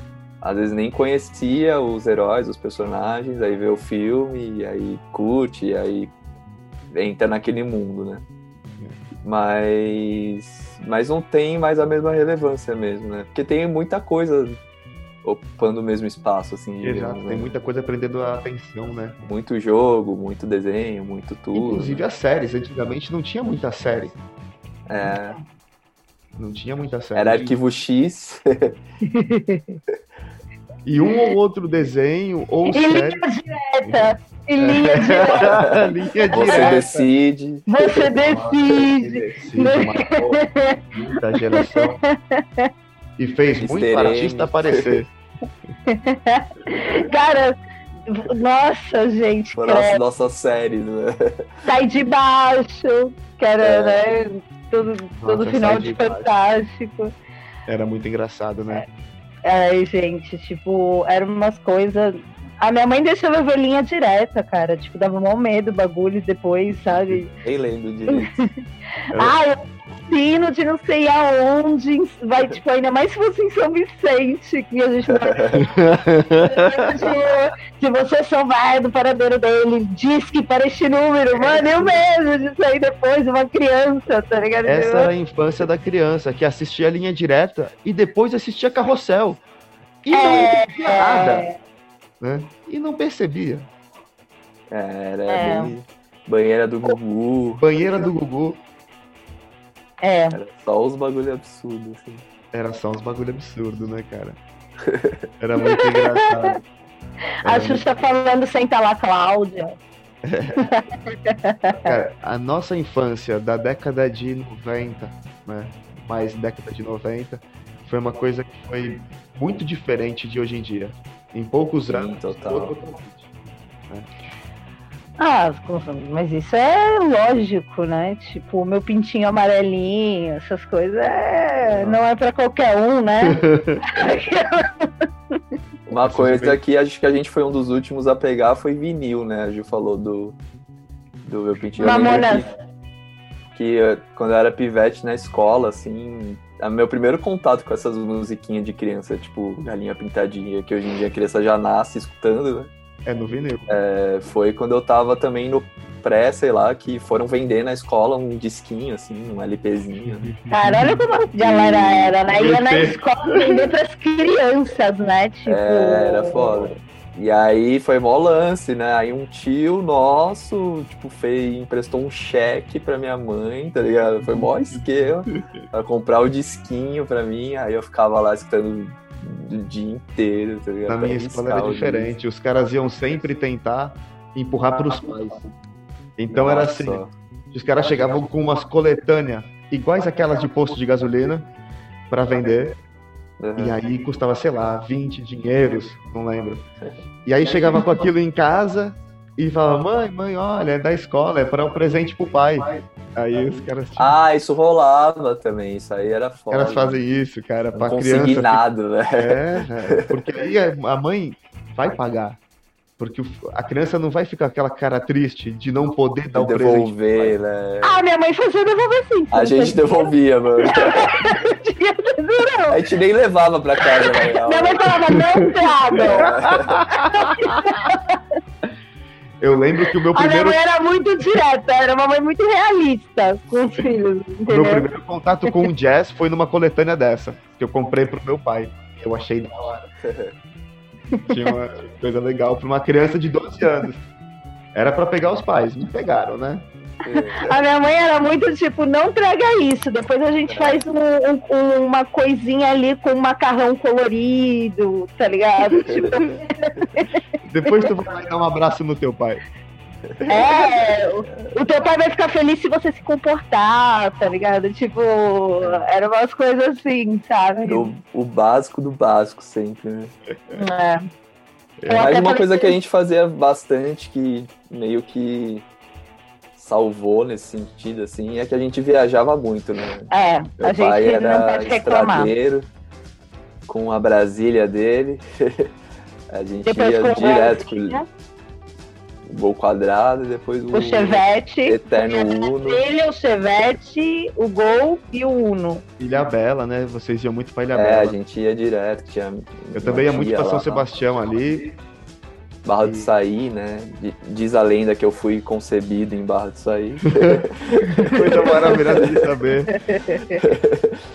às vezes nem conhecia os heróis, os personagens, aí vê o filme, e aí curte, e aí entra naquele mundo, né? Mas, mas não tem mais a mesma relevância mesmo, né? Porque tem muita coisa ocupando o mesmo espaço, assim, Exato, né? tem muita coisa prendendo a atenção, né? Muito jogo, muito desenho, muito tudo. Inclusive as séries, antigamente não tinha muita série. É, Não tinha muita série. era arquivo X. *laughs* E um ou outro desenho ou E linha série. direta. E *laughs* linha direta. *laughs* Linha Você direta. decide. Você decide. Decide, marcou muita geração. E fez muito artista aparecer. *laughs* Cara, nossa, gente, Foram as credo. nossas séries, né? sai de baixo, que era, É. né, todo, todo Nossa, final de de Baixo. Fantástico. Era muito engraçado, né? Ai, gente, tipo, eram umas coisas. A minha mãe deixava eu ver linha direta, cara. Tipo, dava mó medo, bagulho depois, sabe? Nem lembro direito. *laughs* Ah, eu ensino de não sei aonde. Vai, tipo, ainda mais se fosse em São Vicente, que a gente *laughs* de, de você salvar do paradeiro dele, diz que para este número, mano, eu mesmo de sair depois, uma criança, tá ligado? Essa era a infância da criança, que assistia a linha direta e depois assistia carrossel. E não É, entendia nada, né? E não percebia. É, Era É. Banheira do Gugu. Banheira do Gugu é. Era só os bagulho absurdos, assim. era só uns bagulho absurdo, né, cara? *laughs* Era muito engraçado. A Xuxa falando senta lá, Cláudia. *laughs* Cara, a nossa infância da década de 90, né? Mais década de 90, foi uma coisa que foi muito diferente de hoje em dia. Em poucos Sim, anos, total. Ah, mas isso é lógico, né? Tipo, o meu pintinho amarelinho, essas coisas, é... não é pra qualquer um, né? *laughs* Uma coisa que acho que a gente foi um dos últimos a pegar foi vinil, né? A Ju falou do, do meu pintinho. Mamonas. Que, que eh, quando eu era pivete na escola, assim, o meu primeiro contato com essas musiquinhas de criança, tipo Galinha Pintadinha, que hoje em dia a criança já nasce escutando, né? É no vinil. É, foi quando eu tava também no pré, sei lá, que foram vender na escola um disquinho, assim, um LPzinho. né? *laughs* Cara, olha como a galera era, né? Ia na escola vender pras crianças, né? Tipo. É, era foda. E aí foi mó lance, né? Aí um tio nosso, tipo, fez, emprestou um cheque pra minha mãe, tá ligado? Foi mó esquema *laughs* pra comprar o disquinho pra mim. Aí eu ficava lá escutando o dia inteiro, tá ligado? Na minha escola era diferente. Os caras iam sempre tentar empurrar pros pais. Então disco. era Nossa, assim. Os caras chegavam com umas coletâneas iguais aquelas de posto de gasolina pra vender. Uhum. E aí custava, sei lá, 20 dinheiros, não lembro. E aí chegava com aquilo em casa e falava, mãe, mãe, olha, é da escola, é para um presente pro pai. Aí os caras, tinham- Ah, isso rolava também, isso aí era os foda. caras fazem isso, cara, Não pra criança. Consignado, né? É, é, porque aí a mãe vai pagar. Porque a criança não vai ficar com aquela cara triste de não poder dar o devolver, presente. né? Ah, minha mãe fazia devolver sim. A gente devolvia, mano. *laughs* A gente nem levava pra casa, na real. Minha mãe falava, não tragam. *laughs* Eu lembro que o meu A minha primeiro, mãe era muito direta, era uma mãe muito realista com os filhos, meu entendeu? primeiro contato com o jazz foi numa coletânea dessa, que eu comprei pro meu pai. Eu achei da hora. *laughs* Tinha uma coisa legal pra uma criança de 12 anos. Era pra pegar os pais, não pegaram, né? A minha mãe era muito tipo, não traga isso. Depois a gente faz um- um- uma coisinha ali com um macarrão colorido, tá ligado? *laughs* Tipo, Depois tu vai dar um abraço no teu pai. É, o, o teu pai vai ficar feliz se você se comportar, tá ligado? Tipo, eram umas coisas assim, sabe? Do- o básico do básico sempre, né? É. Eu Mas uma coisa que a gente fazia bastante, que meio que salvou nesse sentido, assim, é que a gente viajava muito, né? É, Meu a pai gente não era estradeiro, com a Brasília dele. *laughs* a gente Depois ia direto Brasília, com o gol quadrado e depois o, o Chevette, Eterno Uno. ele, o Chevette, o Gol e o Uno. Ilha Bela, né? Vocês iam muito pra Ilha É, Bela. a gente ia direto. Tinha Eu também ia muito pra São Sebastião. Sebastião ali. Barra E- do Saí, né? Diz a lenda que eu fui concebido em Barra do Saí. *laughs* Coisa maravilhosa de saber.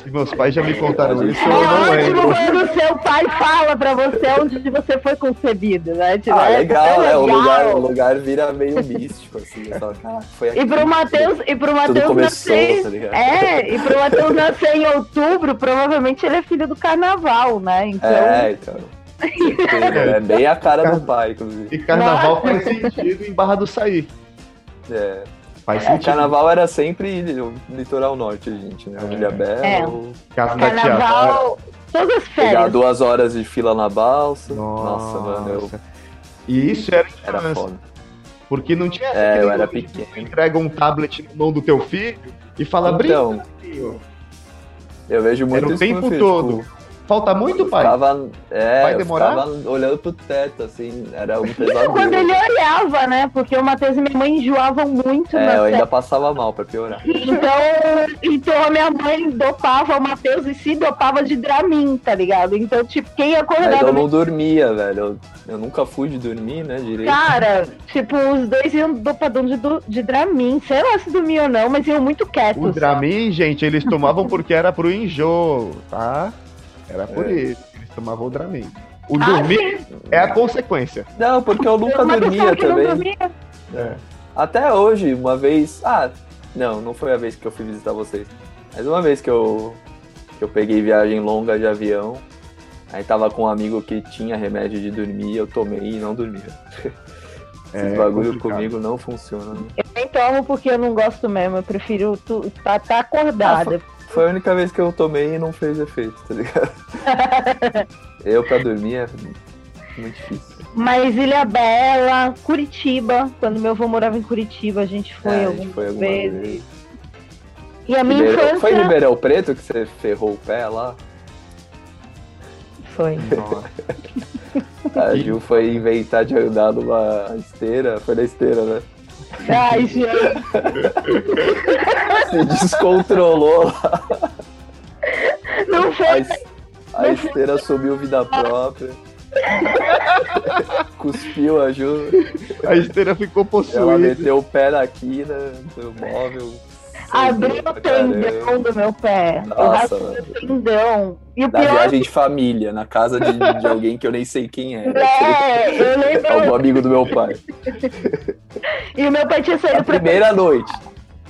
Se *laughs* meus pais já me contaram isso, eu É não ótimo lembro. quando seu pai fala pra você onde você foi concebido, né? Tipo, Ah, é legal, tão né? O legal. lugar, o lugar vira meio místico, assim. eu "Ah, foi aqui E pro Matheus, e pro Matheus nascer. tá? É, e pro Matheus nascer em outubro, provavelmente ele é filho do carnaval, né? Então. É, então. É bem a cara do pai, inclusive. E carnaval faz sentido em Barra do Saí. É. Faz É, sentido. carnaval era sempre o litoral norte, gente, né? É. Ilha Bela, É. ou Casa da. Carnaval, todas as pegar férias. duas horas de fila na balsa. Nossa, Nossa, mano, eu E isso era era foda. porque não tinha É, eu era pequeno. Entrega um tablet na mão do teu filho e fala, brinca. Então, filho." eu vejo muito Era o tempo filho, todo. tipo, Falta muito, eu pai? ficava, é, Vai eu demorar? ficava olhando pro teto, assim, era um Isso quando pesadelo. ele olhava, né? Porque o Matheus e minha mãe enjoavam muito É, eu ainda passava mal pra piorar. Então, então a minha mãe dopava o Matheus e se dopava de Dramin, tá ligado? Então, tipo, quem Mas acordava eu não dormia, velho. Eu, eu nunca fui de dormir, né, direito. Cara, tipo, os dois iam dopadão de, de Dramin. Sei lá se dormiam ou não, mas iam muito O quietos. Dramin, gente, eles tomavam porque era pro enjoo, tá? Era por É. isso que eles tomavam o Dramin. O Ah, dormir é a consequência. Não, porque eu nunca dormia que não também. dormia. É. Até hoje, uma vez. Ah, não, não foi a vez que eu fui visitar vocês. Mas uma vez que eu, que eu peguei viagem longa de avião. Aí tava com um amigo que tinha remédio de dormir, eu tomei e não dormia. Esse É bagulho complicado. comigo não funciona. né? Eu nem tomo porque eu não gosto mesmo. Eu prefiro estar tá, tá acordada. Foi a única vez que eu tomei e não fez efeito, tá ligado? *laughs* eu pra dormir é muito difícil. Mas Ilha Bela, Curitiba. Quando meu avô morava em Curitiba, a gente foi É, a gente algumas foi vezes. vez. E a minha Ribeirão- infância. Foi em Ribeirão Preto que você ferrou o pé lá? Foi. *laughs* A Ju foi inventar de andar numa esteira, foi na esteira, né? Ai, gente. Se descontrolou lá. Não A, foi. es- a esteira subiu vida própria. Cuspiu a Ju. A esteira ficou Ela possuída. meteu o pé na quina do móvel. Abriu o tendão do meu pé. Nossa, o tendão. E o Na pior viagem de família, na casa de, de alguém que eu nem sei quem era. é, eu lembro. Algum amigo do meu pai. E o meu pai tinha saído pra primeira noite.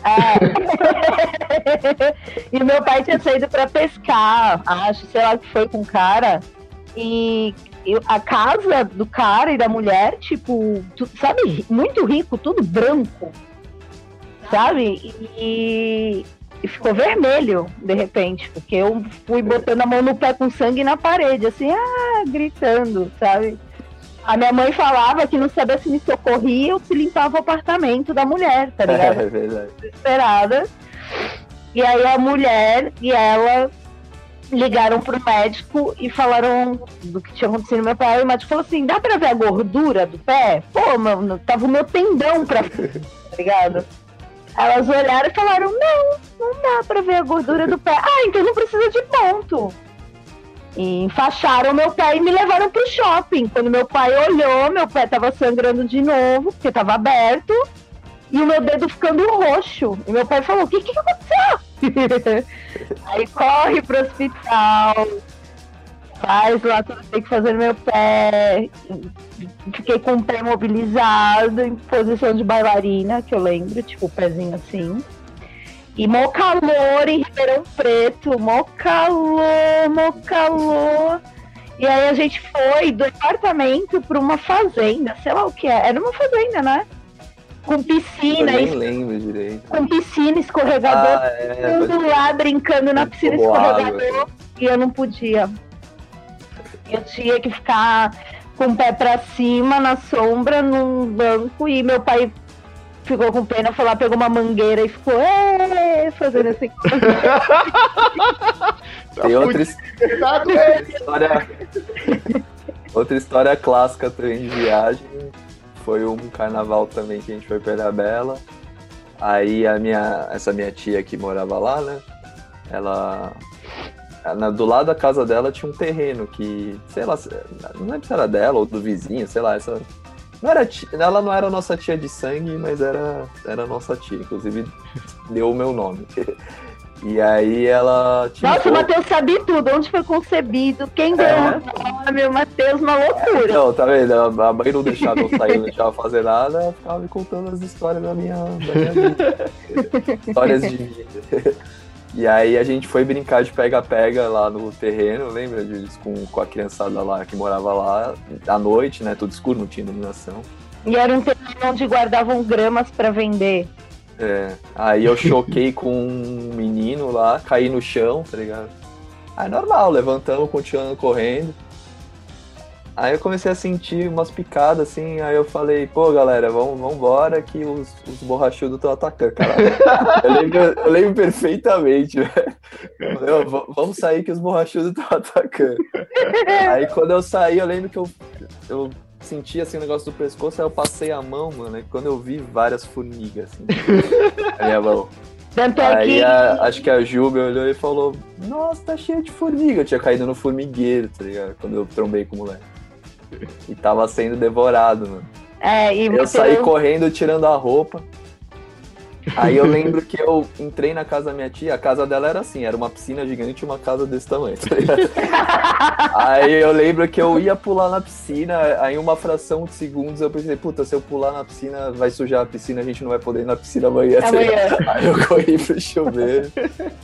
É. *laughs* e o meu pai tinha saído pra pescar, acho, sei lá o que foi com o cara. E eu- a casa do cara e da mulher, tipo, tu- sabe, muito rico, tudo branco. Sabe? E, e ficou vermelho, de repente, porque eu fui botando a mão no pé com sangue na parede, assim, ah, gritando, sabe? A minha mãe falava que não sabia se me socorria ou se limpava o apartamento da mulher, tá ligado? *laughs* É verdade. desesperada. E aí a mulher e ela ligaram pro médico e falaram do que tinha acontecido no meu pé. E o médico falou assim: dá pra ver a gordura do pé? Pô, mano, tava o meu tendão pra *laughs* tá ligado? Elas olharam e falaram: não, não dá pra ver a gordura do pé. Ah, então não precisa de ponto. E enfaixaram meu pé e me levaram pro shopping. Quando meu pai olhou, meu pé tava sangrando de novo, porque tava aberto, e o meu dedo ficando roxo. E meu pai falou: o que, que aconteceu? *laughs* Aí corre pro hospital, faz lá tem que fazer meu pé. Fiquei com o pé mobilizado, em posição de bailarina, que eu lembro, tipo, o pezinho assim. E mó calor em Ribeirão Preto, mó calor, mó calor. E aí a gente foi do apartamento para uma fazenda, sei lá o que é. Era uma fazenda, né? Com piscina. Eu nem lembro direito. Com piscina, escorregador. Ah, é, tudo lá brincando na piscina escorregador. E eu não podia. Eu tinha que ficar com o pé para cima, na sombra, num banco. E meu pai ficou com pena, foi lá, pegou uma mangueira e ficou fazendo assim. *laughs* Tem outra, história. outra história clássica também de viagem. Foi um carnaval também que a gente foi pra Bela. Aí a minha, essa minha tia que morava lá, né? Ela do lado da casa dela tinha um terreno que, sei lá, não lembro se era dela ou do vizinho, sei lá, essa não era tia, ela não era nossa tia de sangue, mas era, era nossa tia. Inclusive, *laughs* deu o meu nome. *laughs* E aí ela. Tinha Nossa, o Matheus sabe tudo, onde foi concebido, quem deu é. o nome, o Matheus, uma loucura. Não, tá vendo? A mãe não deixava eu sair, não deixava fazer nada, ela ficava me contando as histórias da minha, da minha vida. *laughs* histórias de vida. E aí a gente foi brincar de pega-pega lá no terreno, lembra disso? Com, com a criançada lá que morava lá, à noite, né? Tudo escuro, não tinha iluminação. E era um terreno onde guardavam gramas para vender. É. Aí eu choquei com um menino lá, caí no chão, tá ligado? Aí normal, levantamos, continuando correndo. Aí eu comecei a sentir umas picadas assim, aí eu falei, pô galera, vamos, vamos embora que os, os borrachudos estão atacando, caralho. *laughs* eu, lembro, eu lembro perfeitamente, velho. *laughs* Vamos sair que os borrachudos estão atacando. Aí quando eu saí, eu lembro que eu, eu senti assim o negócio do pescoço, aí eu passei a mão, mano, e quando eu vi várias formigas, assim, *laughs* na minha mão. Tanto é Aí que... a, acho que a Ju me olhou e falou: Nossa, tá cheio de formiga. Eu tinha caído no formigueiro, tá ligado? Quando eu trombei com o moleque. E tava sendo devorado, mano. É, e eu saí correndo, tirando a roupa. Aí eu lembro *laughs* que eu entrei na casa da minha tia, a casa dela era assim, era uma piscina gigante e uma casa desse tamanho. Tá *laughs* aí eu lembro que eu ia pular na piscina, aí uma fração de segundos eu pensei, puta, se eu pular na piscina, vai sujar a piscina, a gente não vai poder ir na piscina amanhã. Amanhã. *laughs* Aí eu corri pro chuveiro.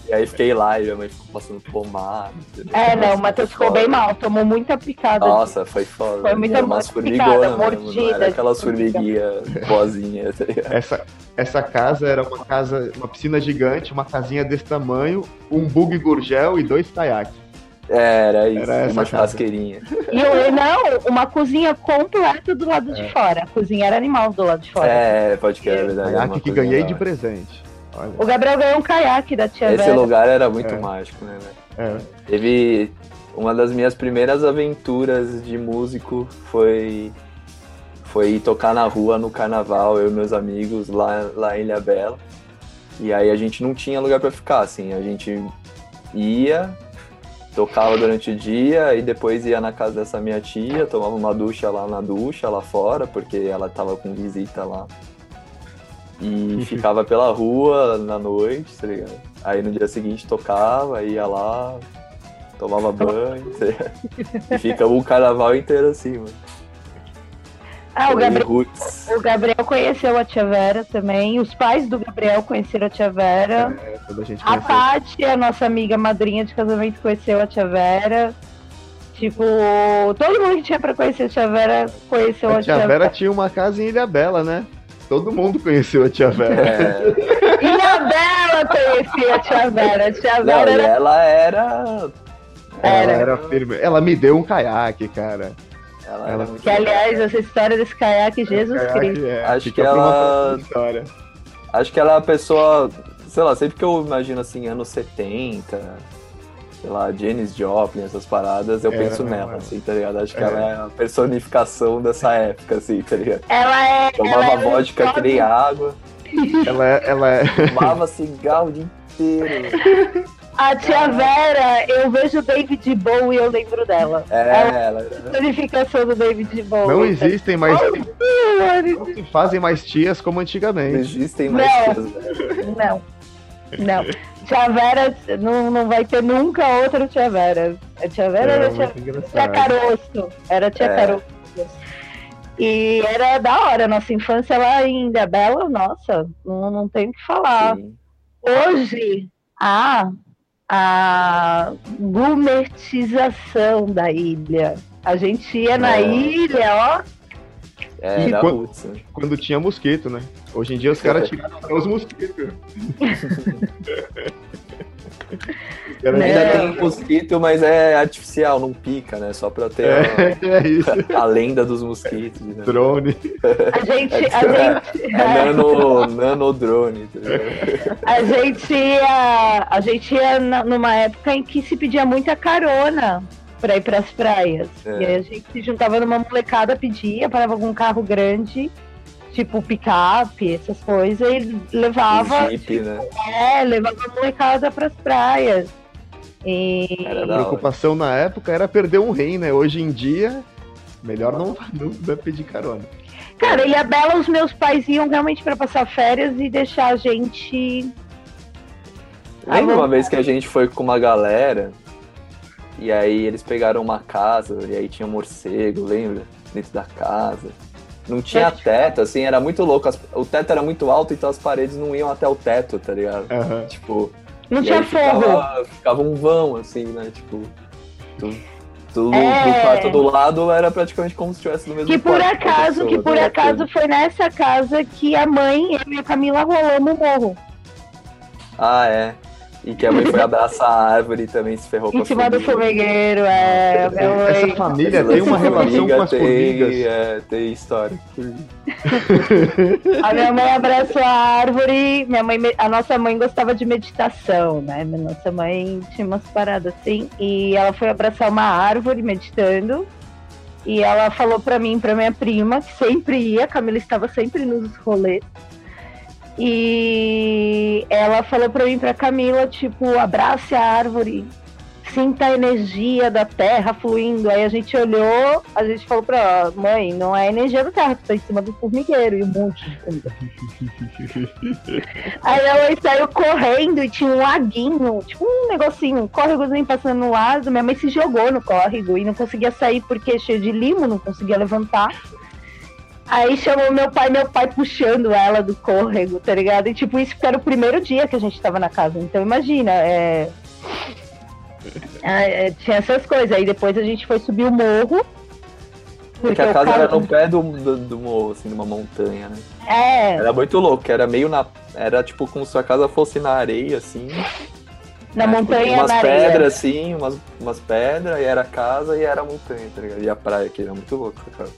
e aí fiquei lá e minha mãe ficou passando pomada. É, não, o Matheus ficou bem mal, tomou muita picada. Nossa, foi foda. Foi muita umas picada, mordida. Era aquelas formiguinhas boazinhas, tá Essa, essa casa era uma casa, uma piscina gigante, uma casinha desse tamanho, um bug gurgel e dois caiaques. Era isso, era uma churrasqueirinha. E eu, não, uma cozinha completa do lado é. de fora. A cozinha era animal do lado de fora. É, pode que é verdade. Caiaque que ganhei de presente. Olha. O Gabriel ganhou um caiaque da tia Esse Vera. lugar era muito é. mágico, né, velho? É. Teve uma das minhas primeiras aventuras de músico foi foi tocar na rua no carnaval, eu e meus amigos lá, lá em Ilha Bela. E aí a gente não tinha lugar para ficar, assim, a gente ia, tocava durante o dia e depois ia na casa dessa minha tia, tomava uma ducha lá na ducha, lá fora, porque ela tava com visita lá. E ficava pela rua na noite, tá ligado? Aí no dia seguinte tocava, ia lá, tomava banho, tá e fica o carnaval inteiro assim, mano. Ah, o Gabriel, o Gabriel conheceu a Tia Vera também. Os pais do Gabriel conheceram a Tia Vera. É, a, a Paty, a nossa amiga madrinha de casamento, conheceu a Tia Vera. Tipo, todo mundo que tinha pra conhecer a Tia Vera conheceu a, a Tia, Tia Vera. Vera tinha uma casa em Ilha Bela, né? Todo mundo conheceu a Tia Vera. É. *laughs* Ilha Bela conhecia a Tia Vera. A Tia Vera Não, era... ela era... Ela era firme. Ela me deu um caiaque, cara. Ela, ela que, aliás, essa história desse caiaque, Jesus caiaque, Cristo. É, acho que ela. Acho que ela é a pessoa. Sei lá, sempre que eu imagino assim, anos 70, sei lá, Janis Joplin, essas paradas, eu Era, penso nela, mano? assim, tá ligado? Acho que É. ela é a personificação dessa época, assim, tá ligado? Ela é. Tomava ela é vodka que nem água, Ela é, ela é, fumava cigarro o dia inteiro. *laughs* A tia Vera, eu vejo David Bowie e eu lembro dela. É, ela. Personificação do David Bowie. não existem mais, não se fazem mais tias como Não antigamente. existem mais Não. tias? Não. Não. Tia Vera não, não vai ter nunca outra tia Vera. A tia Vera É, era tia, tia. Caroço. Era tia É. Caroço. E era da hora. Nossa infância lá em Bela, nossa, não, não tem o que falar. Sim. Hoje, a, a gourmetização da ilha. A gente ia na É. ilha, ó. É, E quando- né? Quando tinha mosquito, né? Hoje em dia os caras *laughs* tiraram até os mosquitos. *laughs* Né? Ainda tiraram- tem mosquito, mas é artificial, não pica, né? Só pra ter a, É, *laughs* é isso. a lenda dos mosquitos. Né? Drone. A gente, a gente, É nano, nanodrone, a gente ia, a gente ia na- numa época em que se pedia muita carona pra ir pras praias. É. E aí a gente se juntava numa molecada, pedia, parava com um carro grande, tipo picape, essas coisas, e levava, Jeep, né? é, levava a molecada pras praias. E Era A preocupação na época era perder um rim, né? Hoje em dia, melhor não, não, *laughs* não pedir carona. Cara, em Ilhabela os meus pais iam realmente pra passar férias e deixar a gente. Lembra uma vez que a gente foi com uma galera e aí eles pegaram uma casa e aí tinha um morcego, lembra? Dentro da casa. Não tinha É. teto, assim, era muito louco. As- o teto era muito alto, então as paredes não iam até o teto, tá ligado? Aham. Tipo, Não tinha fogo. ficava, ficava um vão, assim, né? Tipo, do, do, É. do quarto do lado era praticamente como se estivesse no mesmo Que por acaso, pessoa, que por né? acaso foi nessa casa que a mãe, eu e a Camila rolamos o morro. Ah, é. E que a mãe foi abraçar a árvore e também se ferrou com a cima do formigueiro, é. Essa família tem uma relação formiga com as tem, formigas. É, tem história. A minha mãe abraçou a árvore. Minha mãe, a nossa mãe gostava de meditação, né? A nossa mãe tinha umas paradas assim. E ela foi abraçar uma árvore meditando. E ela falou pra mim, pra minha prima, que sempre ia, a Camila estava sempre nos rolês. E ela falou pra mim, pra Camila, tipo, abrace a árvore, sinta a energia da terra fluindo. Aí a gente olhou, a gente falou pra ela, mãe, não é a energia da terra, tu tá em cima do formigueiro e um monte de comida. *laughs* Aí ela saiu correndo e tinha um laguinho, tipo um negocinho, um córregozinho passando no lado. Minha mãe se jogou no córrego e não conseguia sair porque cheio de limo, não conseguia levantar. Aí chamou meu pai, meu pai puxando ela do córrego, tá ligado? E tipo, isso porque era o primeiro dia que a gente tava na casa. Então imagina, é. *laughs* é, é, tinha essas coisas. Aí depois a gente foi subir o morro. Porque a casa era no pé do, do, do morro, assim, numa montanha, né? É, Era muito louco, era meio na. Era tipo como se a casa fosse na areia, assim. na né? Tipo, montanha, tinha umas na areia. pedras, assim, umas, umas pedras, e era a casa e era a montanha, tá ligado? E a praia, que era muito louco, cara.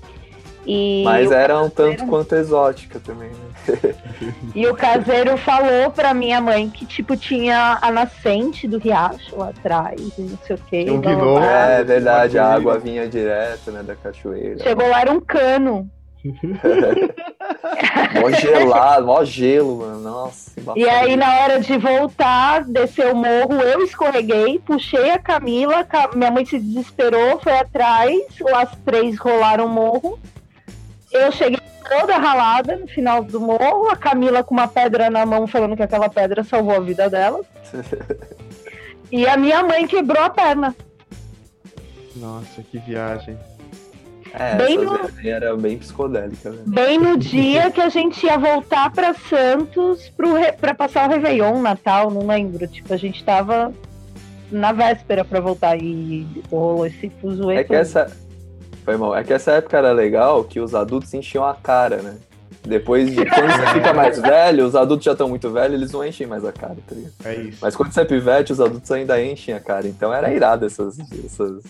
E Mas era um tanto quanto exótica também, né? *laughs* E o caseiro falou pra minha mãe que, tipo, tinha a nascente do riacho lá atrás, e não sei o quê. Um gnomo. blá. É verdade, a água vinha direto, né, da cachoeira. Chegou lá, era um cano. *laughs* Mó *laughs* gelado, mó gelo, mano. Nossa, E aí, na hora de voltar, descer o morro, eu escorreguei, puxei a Camila, Ca- minha mãe se desesperou, foi atrás, as três rolaram o morro. Eu cheguei toda ralada no final do morro, a Camila com uma pedra na mão, falando que aquela pedra salvou a vida dela. *laughs* E a minha mãe quebrou a perna. Nossa, que viagem. É, Bem essa no- era bem psicodélica, né? Bem no dia que a gente ia voltar pra Santos pro re- pra passar o Réveillon, Natal, não lembro. Tipo, a gente tava na véspera pra voltar e rolou esse fuzuê É que essa. Foi mal. É que essa época era legal que os adultos enchiam a cara, né? Depois de. Quando você *laughs* fica mais velho, os adultos já estão muito velhos, eles não enchem mais a cara, tá ligado? É isso. Mas quando você é pivete, os adultos ainda enchem a cara. Então era irado essas, essas,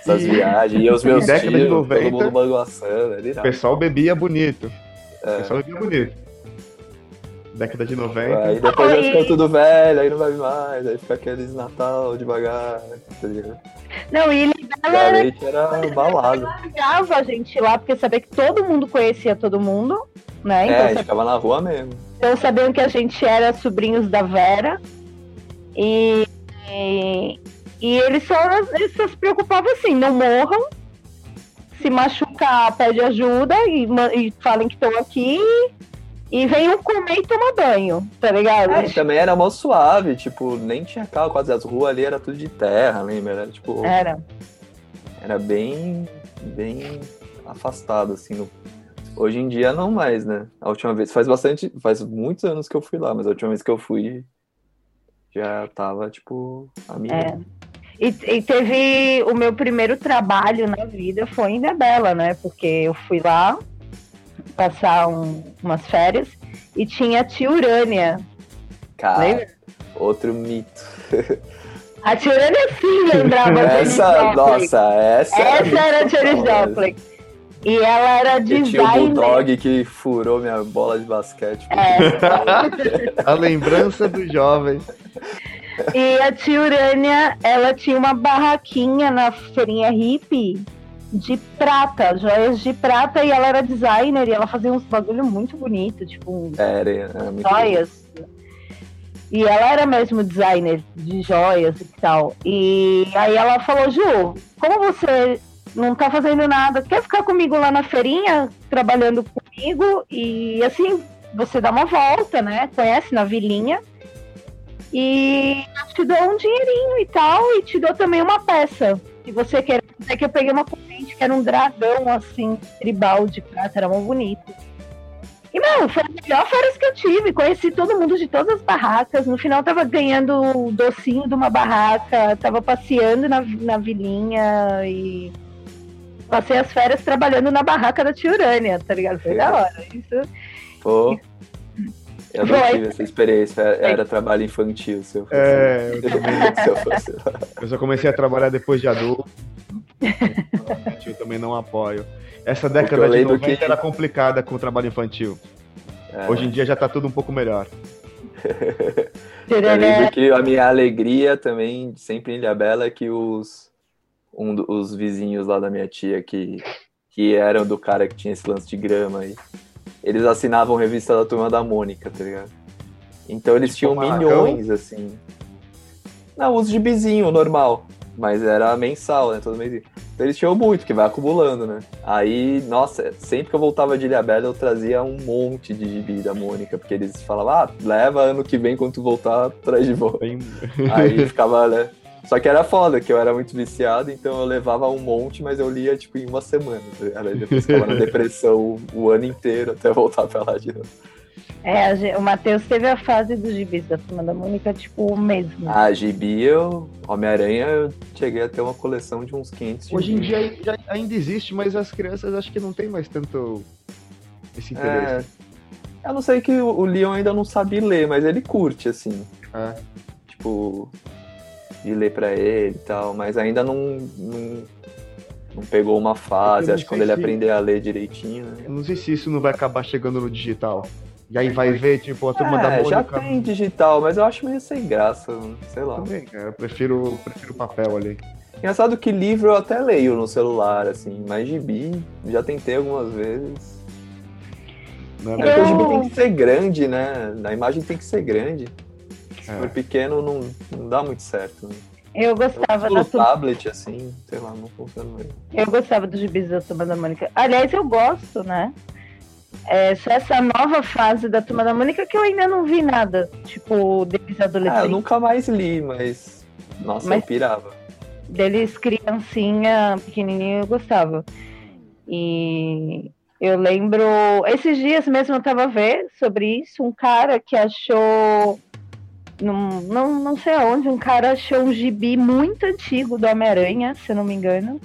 essas E- viagens. E os meus tios, 90, todo mundo bagunçando, era O pessoal bebia bonito. O É. pessoal bebia bonito. Década de 90. Aí depois vai ficando tudo velho, aí não vai mais, aí fica aqueles Natal devagar, tá ligado? Não, e Libela era, era largava a gente lá, porque sabia que todo mundo conhecia todo mundo, né? Então, é, a gente ficava na rua mesmo. Então sabiam que a gente era sobrinhos da Vera. E, e, e eles, só, eles só se preocupavam assim, não morram, se machucar, pede ajuda e, e falem que estão aqui e venham comer e tomar banho, tá ligado? É, também era mó suave, tipo, nem tinha carro, quase as ruas ali era tudo de terra, lembra? Era tipo. Era. Era bem. bem afastado, assim. No... Hoje em dia não mais, né? A última vez, faz bastante. faz muitos anos que eu fui lá, mas a última vez que eu fui já tava, tipo, a minha. É. E, e, teve o meu primeiro trabalho na vida foi em Debela, né? Porque eu fui lá passar um, umas férias e tinha a tia Urânia. Cara, Lembra? outro mito. A tia Urânia sim lembrava *laughs* Essa, nossa, essa, essa era a tia Doppler. E ela era designer. Tinha o Bulldog que furou minha bola de basquete. É. *laughs* a lembrança do jovem. E a tia Urânia, ela tinha uma barraquinha na feirinha hippie de prata, joias de prata, e ela era designer e ela fazia uns bagulho muito bonito, tipo era, era muito joias. E ela era mesmo designer de joias e tal. E aí ela falou, Ju, como você não tá fazendo nada, quer ficar comigo lá na feirinha, trabalhando comigo? E assim, você dá uma volta, né? Conhece na vilinha. E te dou um dinheirinho e tal, e te dou também uma peça. Se você quer, é que eu peguei uma corrente que era um dragão assim, tribal de prata, era muito bonito. E, não, foi a melhor férias que eu tive. Conheci todo mundo de todas as barracas. No final, tava ganhando o docinho de uma barraca, tava passeando na, na vilinha e passei as férias trabalhando na barraca da Tia Urânia, tá ligado? Foi da hora. Isso. Pô. Eu não tive essa experiência, era trabalho infantil, se eu fosse. É, eu, também, *laughs* se eu, fosse eu só comecei a trabalhar depois de adulto. eu também não apoio. Essa década de 90 que... era complicada com o trabalho infantil. É. Hoje em dia já tá tudo um pouco melhor. *laughs* eu lembro que a minha alegria também, sempre em Ilha Bela, é que os, um, os vizinhos lá da minha tia, que, que eram do cara que tinha esse lance de grama aí, eles assinavam revista da Turma da Mônica, tá ligado? Então eles tipo tinham milhões, assim. Não, os gibizinho normal. Mas era mensal, né? Todo mês. Então eles tinham muito, que vai acumulando, né? Aí, nossa, sempre que eu voltava de Ilhabela, eu trazia um monte de gibi da Mônica, porque eles falavam, ah, leva ano que vem, quando tu voltar, traz de volta. Aí ficava, né? Só que era foda, que eu era muito viciado, então eu levava um monte, mas eu lia, tipo, em uma semana. Tá Aí depois ficava na depressão o, o, ano inteiro até voltar pra lá de novo. É, o Matheus teve a fase dos gibis da Turma da Mônica, tipo, o mesmo. Ah, gibi, eu... Homem-Aranha, eu cheguei a ter uma coleção de uns 500 Hoje em dia já, ainda existe, mas as crianças acho que não tem mais tanto esse interesse. É, eu não sei que o Leon ainda não sabe ler, mas ele curte, assim. É. Tipo, de ler para ele e tal, mas ainda não, não, não pegou uma fase. Acho que quando ele aprender a ler direitinho. Né? Eu não sei se isso não vai acabar chegando no digital. E aí vai ver, tipo, a turma é, da Mônica. Já tem digital, mas eu acho meio sem graça, sei lá. Também, eu prefiro, prefiro papel ali. Engraçado que livro eu até leio no celular, assim, mas gibi já tentei algumas vezes. Não, é, é que o gibi tem que ser grande, né? A imagem tem que ser grande. Se é. for pequeno, não, não dá muito certo. Né? Eu gostava eu da tablet, assim, sei lá, não funciona. Eu gostava dos gibis da Turma da Mônica. Aliás, eu gosto, né? É só essa nova fase da Turma da Mônica que eu ainda não vi nada, tipo, deles adolescentes. Ah, eu nunca mais li, mas. Nossa, mas eu pirava. Deles criancinha, pequenininho, eu gostava. E eu lembro. Esses dias mesmo eu tava vendo sobre isso, um cara que achou não, não, não sei aonde, um cara achou um gibi muito antigo do Homem-Aranha, se não me engano.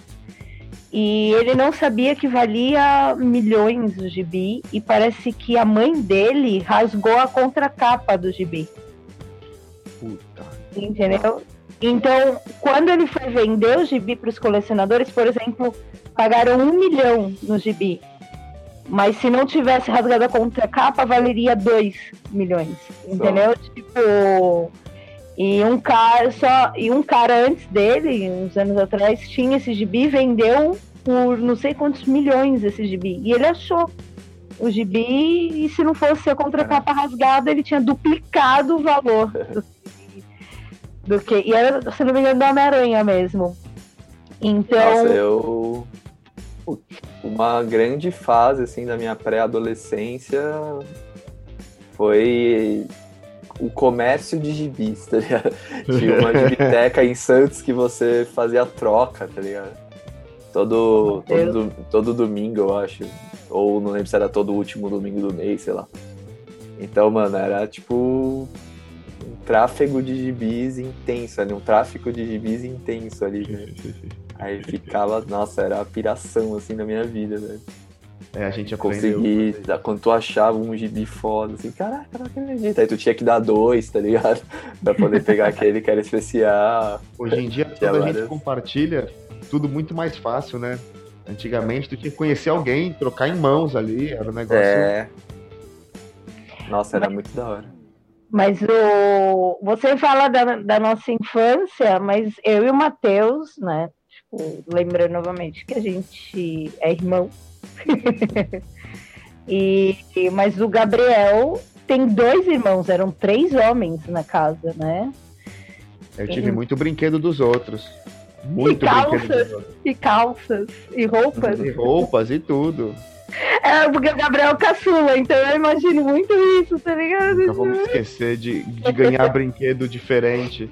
E ele não sabia que valia milhões o gibi. E parece que a mãe dele rasgou a contracapa do gibi. Puta. Entendeu? Então, quando ele foi vender o gibi para os colecionadores, por exemplo, pagaram um milhão no gibi. Mas se não tivesse rasgado a contracapa, valeria 2 milhões. Entendeu? Só. Tipo. E um cara só. E um cara antes dele, uns anos atrás, tinha esse gibi, vendeu por não sei quantos milhões esse gibi. E ele achou o gibi, e se não fosse a contracapa rasgada, ele tinha duplicado o valor *laughs* do, do que. E era, se não me engano, do Homem-Aranha mesmo. Então. Nossa, eu. Uma grande fase assim da minha pré-adolescência foi o comércio de gibis, tá ligado? *laughs* Tinha uma gibiteca em Santos que você fazia troca, tá ligado? Todo, todo, todo domingo, eu acho. Ou não lembro se era todo último domingo do mês, sei lá. Então, mano, era tipo um tráfego de gibis intenso ali, um tráfico de gibis intenso ali. Aí ficava, nossa, era a piração assim na minha vida, velho. É, a gente aprendeu. Consegui, quando tu achava um gibi foda, assim, caraca, não acredito. Aí tu tinha que dar dois, tá ligado? *laughs* pra poder pegar *laughs* aquele que era especial. Hoje em dia, toda a gente compartilha tudo muito mais fácil, né? Antigamente tu tinha que conhecer alguém, trocar em mãos ali, era um negócio. É. Nossa, era mas, muito da hora. Mas o. Você fala da, da nossa infância, mas eu e o Matheus, né? Tipo, lembrando novamente que a gente é irmão. *laughs* e, mas o Gabriel tem dois irmãos, eram três homens na casa, né? Eu tive e... muito brinquedo dos outros. Muito e calças, e calças, e roupas. E roupas e tudo. É, porque o Gabriel caçula, então eu imagino muito isso, tá ligado? Nunca vamos esquecer de, de *laughs* ganhar brinquedo diferente,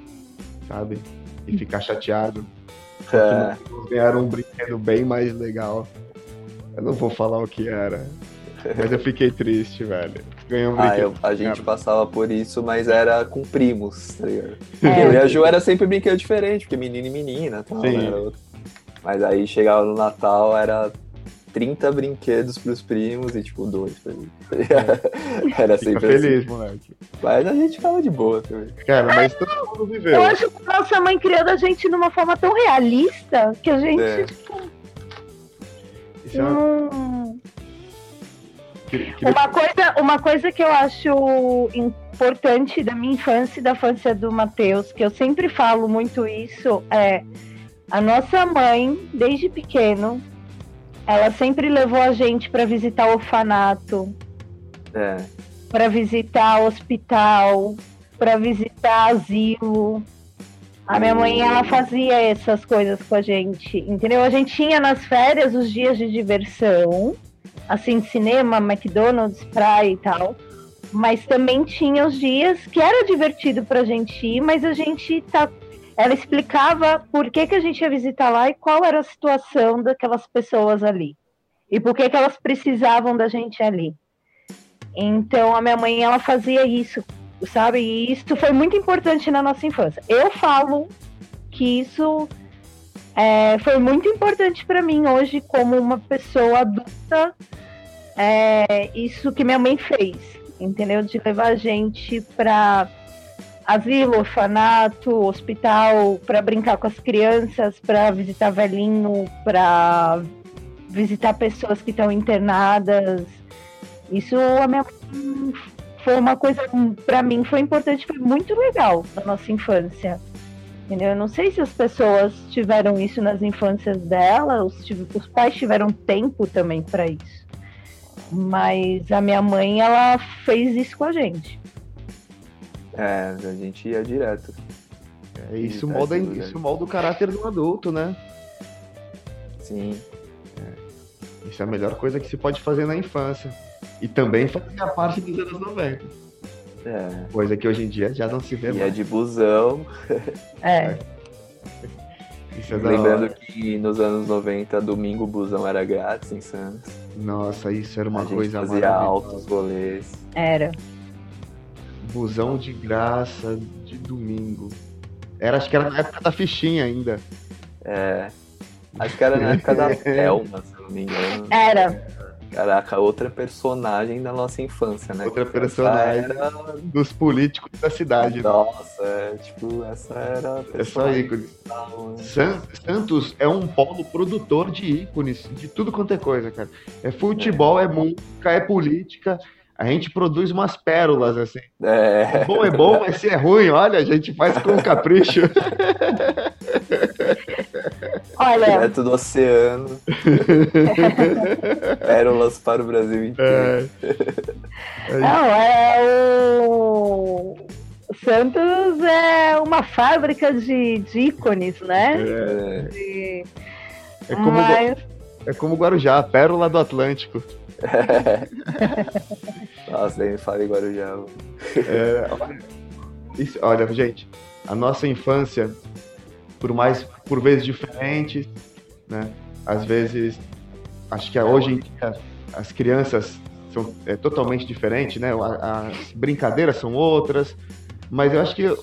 sabe? E ficar chateado. É. Ganharam um brinquedo bem mais legal. Eu não vou falar o que era. Mas eu fiquei triste, velho. Ganhou um ah, eu, a gente passava por isso, mas era com primos, tá ligado? É. Eu e a Ju era sempre brinquedo diferente, porque menino e menina tal, né? Mas aí chegava no Natal, era 30 brinquedos pros primos e tipo dois pra mim. É. *laughs* Era sempre Fica feliz, assim. moleque. Mas a gente ficava de boa também. Cara, mas todo mundo viveu. Eu acho que nossa mãe criou a gente de uma forma tão realista que a gente, é. tipo. Isso é uma... Uma coisa, uma coisa que eu acho importante da minha infância e da infância do Matheus, que eu sempre falo muito isso, é a nossa mãe, desde pequeno, ela sempre levou a gente para visitar orfanato, é. para visitar hospital, para visitar asilo. A minha mãe, ela fazia essas coisas com a gente, entendeu? A gente tinha nas férias os dias de diversão, assim, cinema, McDonald's, praia e tal. Mas também tinha os dias que era divertido pra gente ir, mas a gente tá. Ela explicava por que, que a gente ia visitar lá e qual era a situação daquelas pessoas ali. E por que, que elas precisavam da gente ali. Então a minha mãe ela fazia isso, sabe? E isso foi muito importante na nossa infância. Eu falo que isso é, foi muito importante para mim hoje, como uma pessoa adulta, é, isso que minha mãe fez, entendeu? De levar a gente para asilo, orfanato, hospital, para brincar com as crianças, para visitar velhinho, para visitar pessoas que estão internadas. Isso a minha foi uma coisa para mim foi importante, foi muito legal na nossa infância. Entendeu? Eu não sei se as pessoas tiveram isso nas infâncias dela, os pais tiveram tempo também para isso. Mas a minha mãe, ela fez isso com a gente. É, a gente ia direto. É, isso, molda, isso molda o caráter do adulto, né? Sim. É. Isso é a melhor coisa que se pode fazer na infância. E também fazia parte dos anos 90. É. Coisa que hoje em dia já não se vê e mais. é de busão. É. Isso é Lembrando que nos anos 90, domingo o busão era grátis em Santos. Nossa, isso era uma a coisa gente fazia altos rolês. Era. Busão de graça de domingo. Era, acho que era na época da fichinha ainda. É. Acho que era na época da *laughs* Thelma, se não me engano. Era. Caraca, outra personagem da nossa infância, né? Outra personagem era... dos políticos da cidade. Nossa, é. é, tipo, essa era. É só ícones. San, Santos é um polo produtor de ícones, de tudo quanto é coisa, cara. É futebol, é, é música, é política. A gente produz umas pérolas, assim. É. bom é bom, mas se é ruim, olha, a gente faz com capricho. *laughs* Olha. Direto do oceano. *laughs* Pérolas para o Brasil inteiro. É. *laughs* Não, é o. Santos é uma fábrica de, de ícones, né? É. De... É como, Mas... é como Guarujá, pérola do Atlântico. *laughs* Nossa, nem me fala em Guarujá. É, olha, isso, olha, gente, a nossa infância por mais por vezes diferentes, né? Às vezes, acho que hoje em dia as crianças são é, totalmente diferentes, né? As brincadeiras são outras, mas eu acho que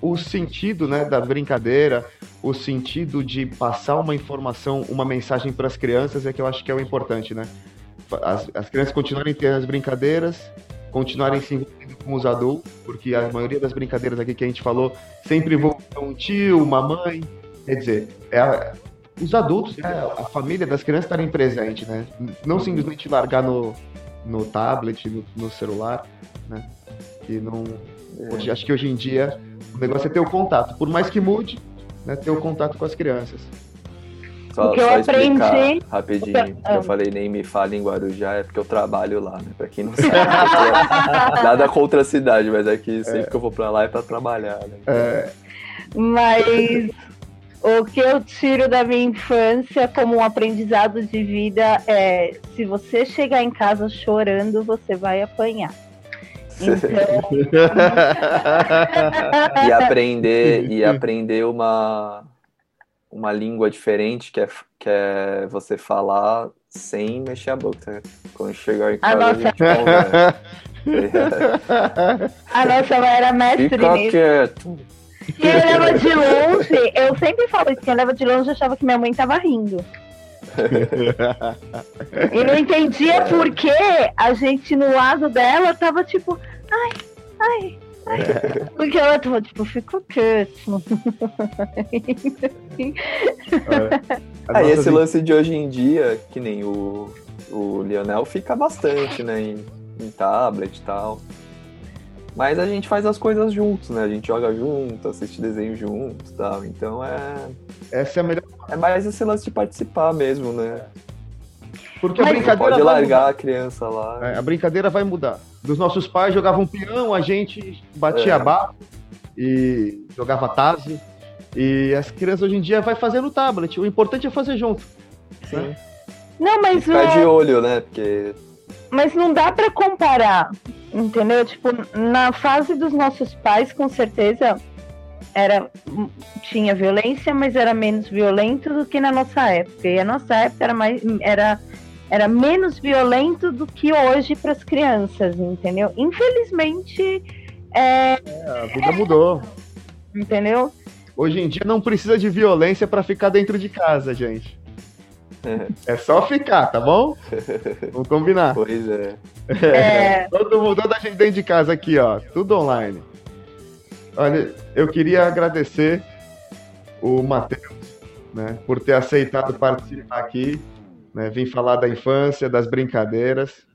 o sentido, né, da brincadeira, o sentido de passar uma informação, uma mensagem para as crianças é que eu acho que é o importante, né? As, as crianças continuarem tendo as brincadeiras, continuarem se envolvendo com os adultos, porque a maioria das brincadeiras aqui que a gente falou sempre envolve um tio, uma mãe. Quer dizer, é a, os adultos, é a família das crianças estarem presentes, né? Não simplesmente largar no, no tablet, no, no celular, né? Que não. Hoje, acho que hoje em dia o negócio é ter o contato. Por mais que mude, né, ter o contato com as crianças. Só, o que eu aprendi. Rapidinho, que eu falei nem me fala em Guarujá, é porque eu trabalho lá, né? Pra quem não *laughs* sabe. *laughs* nada contra a cidade, mas é que sempre é. que eu vou pra lá é pra trabalhar, né? É. Mas o que eu tiro da minha infância como um aprendizado de vida é: se você chegar em casa chorando, você vai apanhar. *laughs* Então... e aprender e aprender uma uma língua diferente que é, que é você falar sem mexer a boca. Quando chegar em casa, a, nossa... a gente *laughs* A nossa mãe era mestre Fica nisso. quieto. Quem leva de longe, eu sempre falo isso, quem leva de longe achava que minha mãe tava rindo. e não entendia *laughs* por que a gente no lado dela tava tipo, ai, ai, porque ela tava tipo, ficou quieto. Aí ah, esse lance de hoje em dia, que nem o, o Lionel, fica bastante, né? Em, em tablet e tal. Mas a gente faz as coisas juntos, né? A gente joga junto, assiste desenho junto e tal. Então é. Essa é a melhor. É mais esse lance de participar mesmo, né? Porque Mas a brincadeira. Pode largar a criança lá. É, a brincadeira vai mudar. Dos nossos pais jogavam peão, a gente batia é. barro e jogava tazo. E as crianças hoje em dia vai fazer no tablet. O importante é fazer junto. Sim. Né? Não, mas. ficar é... de olho, né? Porque. Mas não dá para comparar, entendeu? Tipo, na fase dos nossos pais, com certeza, era tinha violência, mas era menos violento do que na nossa época. E a nossa época era mais era era menos violento do que hoje para as crianças, entendeu? Infelizmente, é, é, a vida mudou. Entendeu? Hoje em dia não precisa de violência para ficar dentro de casa, gente. É só ficar, tá bom? Vamos combinar. Pois é. é. *laughs* Todo mundo, toda a gente dentro de casa aqui, ó. Tudo online. Olha, eu queria agradecer o Matheus, né, por ter aceitado participar aqui né? Vim falar da infância, das brincadeiras.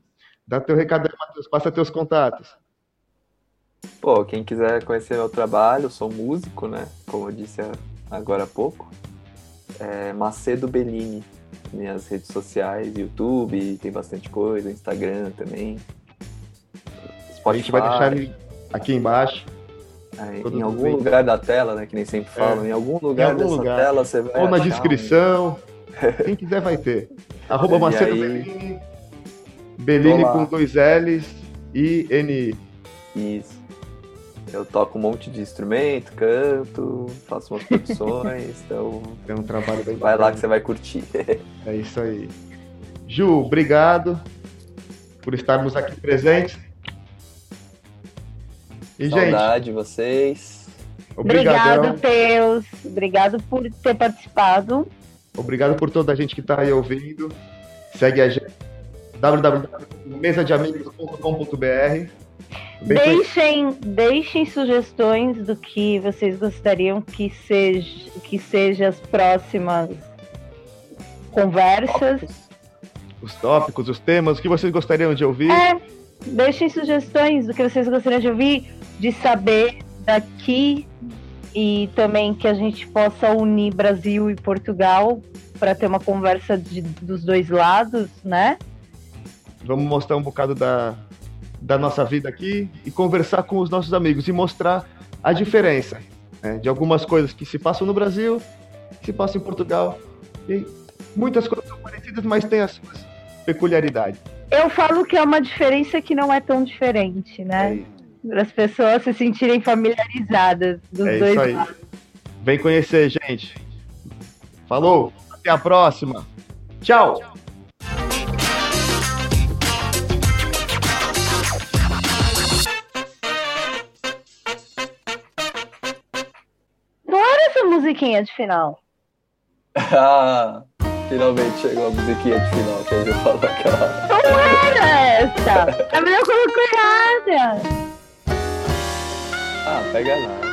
Dá teu recado aí, Matheus, passa teus contatos. Pô, quem quiser conhecer meu trabalho, eu sou músico, né? Como eu disse agora há pouco. É Macedo Bellini, minhas redes sociais, YouTube, tem bastante coisa, Instagram também. Spotify. A gente vai deixar aqui embaixo. É, em algum lugar da tela, né? Que nem sempre falam, é. em algum lugar em algum dessa lugar. tela você vai. Ou na descrição. *laughs* Quem quiser vai ter. Arroba Macedo aí... Bellini. Bellini com dois L's e N. Isso. Eu toco um monte de instrumento, canto, faço umas produções, *laughs* então. Tem um trabalho bem Vai bacana. lá que você vai curtir. é isso aí. Ju, obrigado por estarmos aqui presentes. E, Saudade gente, vocês. Obrigado, Teus. Obrigado por ter participado. Obrigado por toda a gente que está aí ouvindo. Segue a gente www.mesadeamigos.com.br Deixem, deixem sugestões do que vocês gostariam que seja, que seja as próximas conversas. Os tópicos, os temas, o que vocês gostariam de ouvir. É, deixem sugestões do que vocês gostariam de ouvir, de saber daqui e também que a gente possa unir Brasil e Portugal para ter uma conversa de, dos dois lados, né? Vamos mostrar um bocado da, da nossa vida aqui e conversar com os nossos amigos e mostrar a diferença né, de algumas coisas que se passam no Brasil, que se passam em Portugal. E muitas coisas são parecidas, mas têm as suas peculiaridades. Eu falo que é uma diferença que não é tão diferente, né? É Para as pessoas se sentirem familiarizadas dos é dois isso aí. lados. Vem conhecer, gente. Falou, até a próxima. Tchau. Essa musiquinha de final. *laughs* Ah, finalmente chegou a musiquinha de final que a gente falou aquela hora. Não era essa! A mulher colocou errada! Ah, pega nada.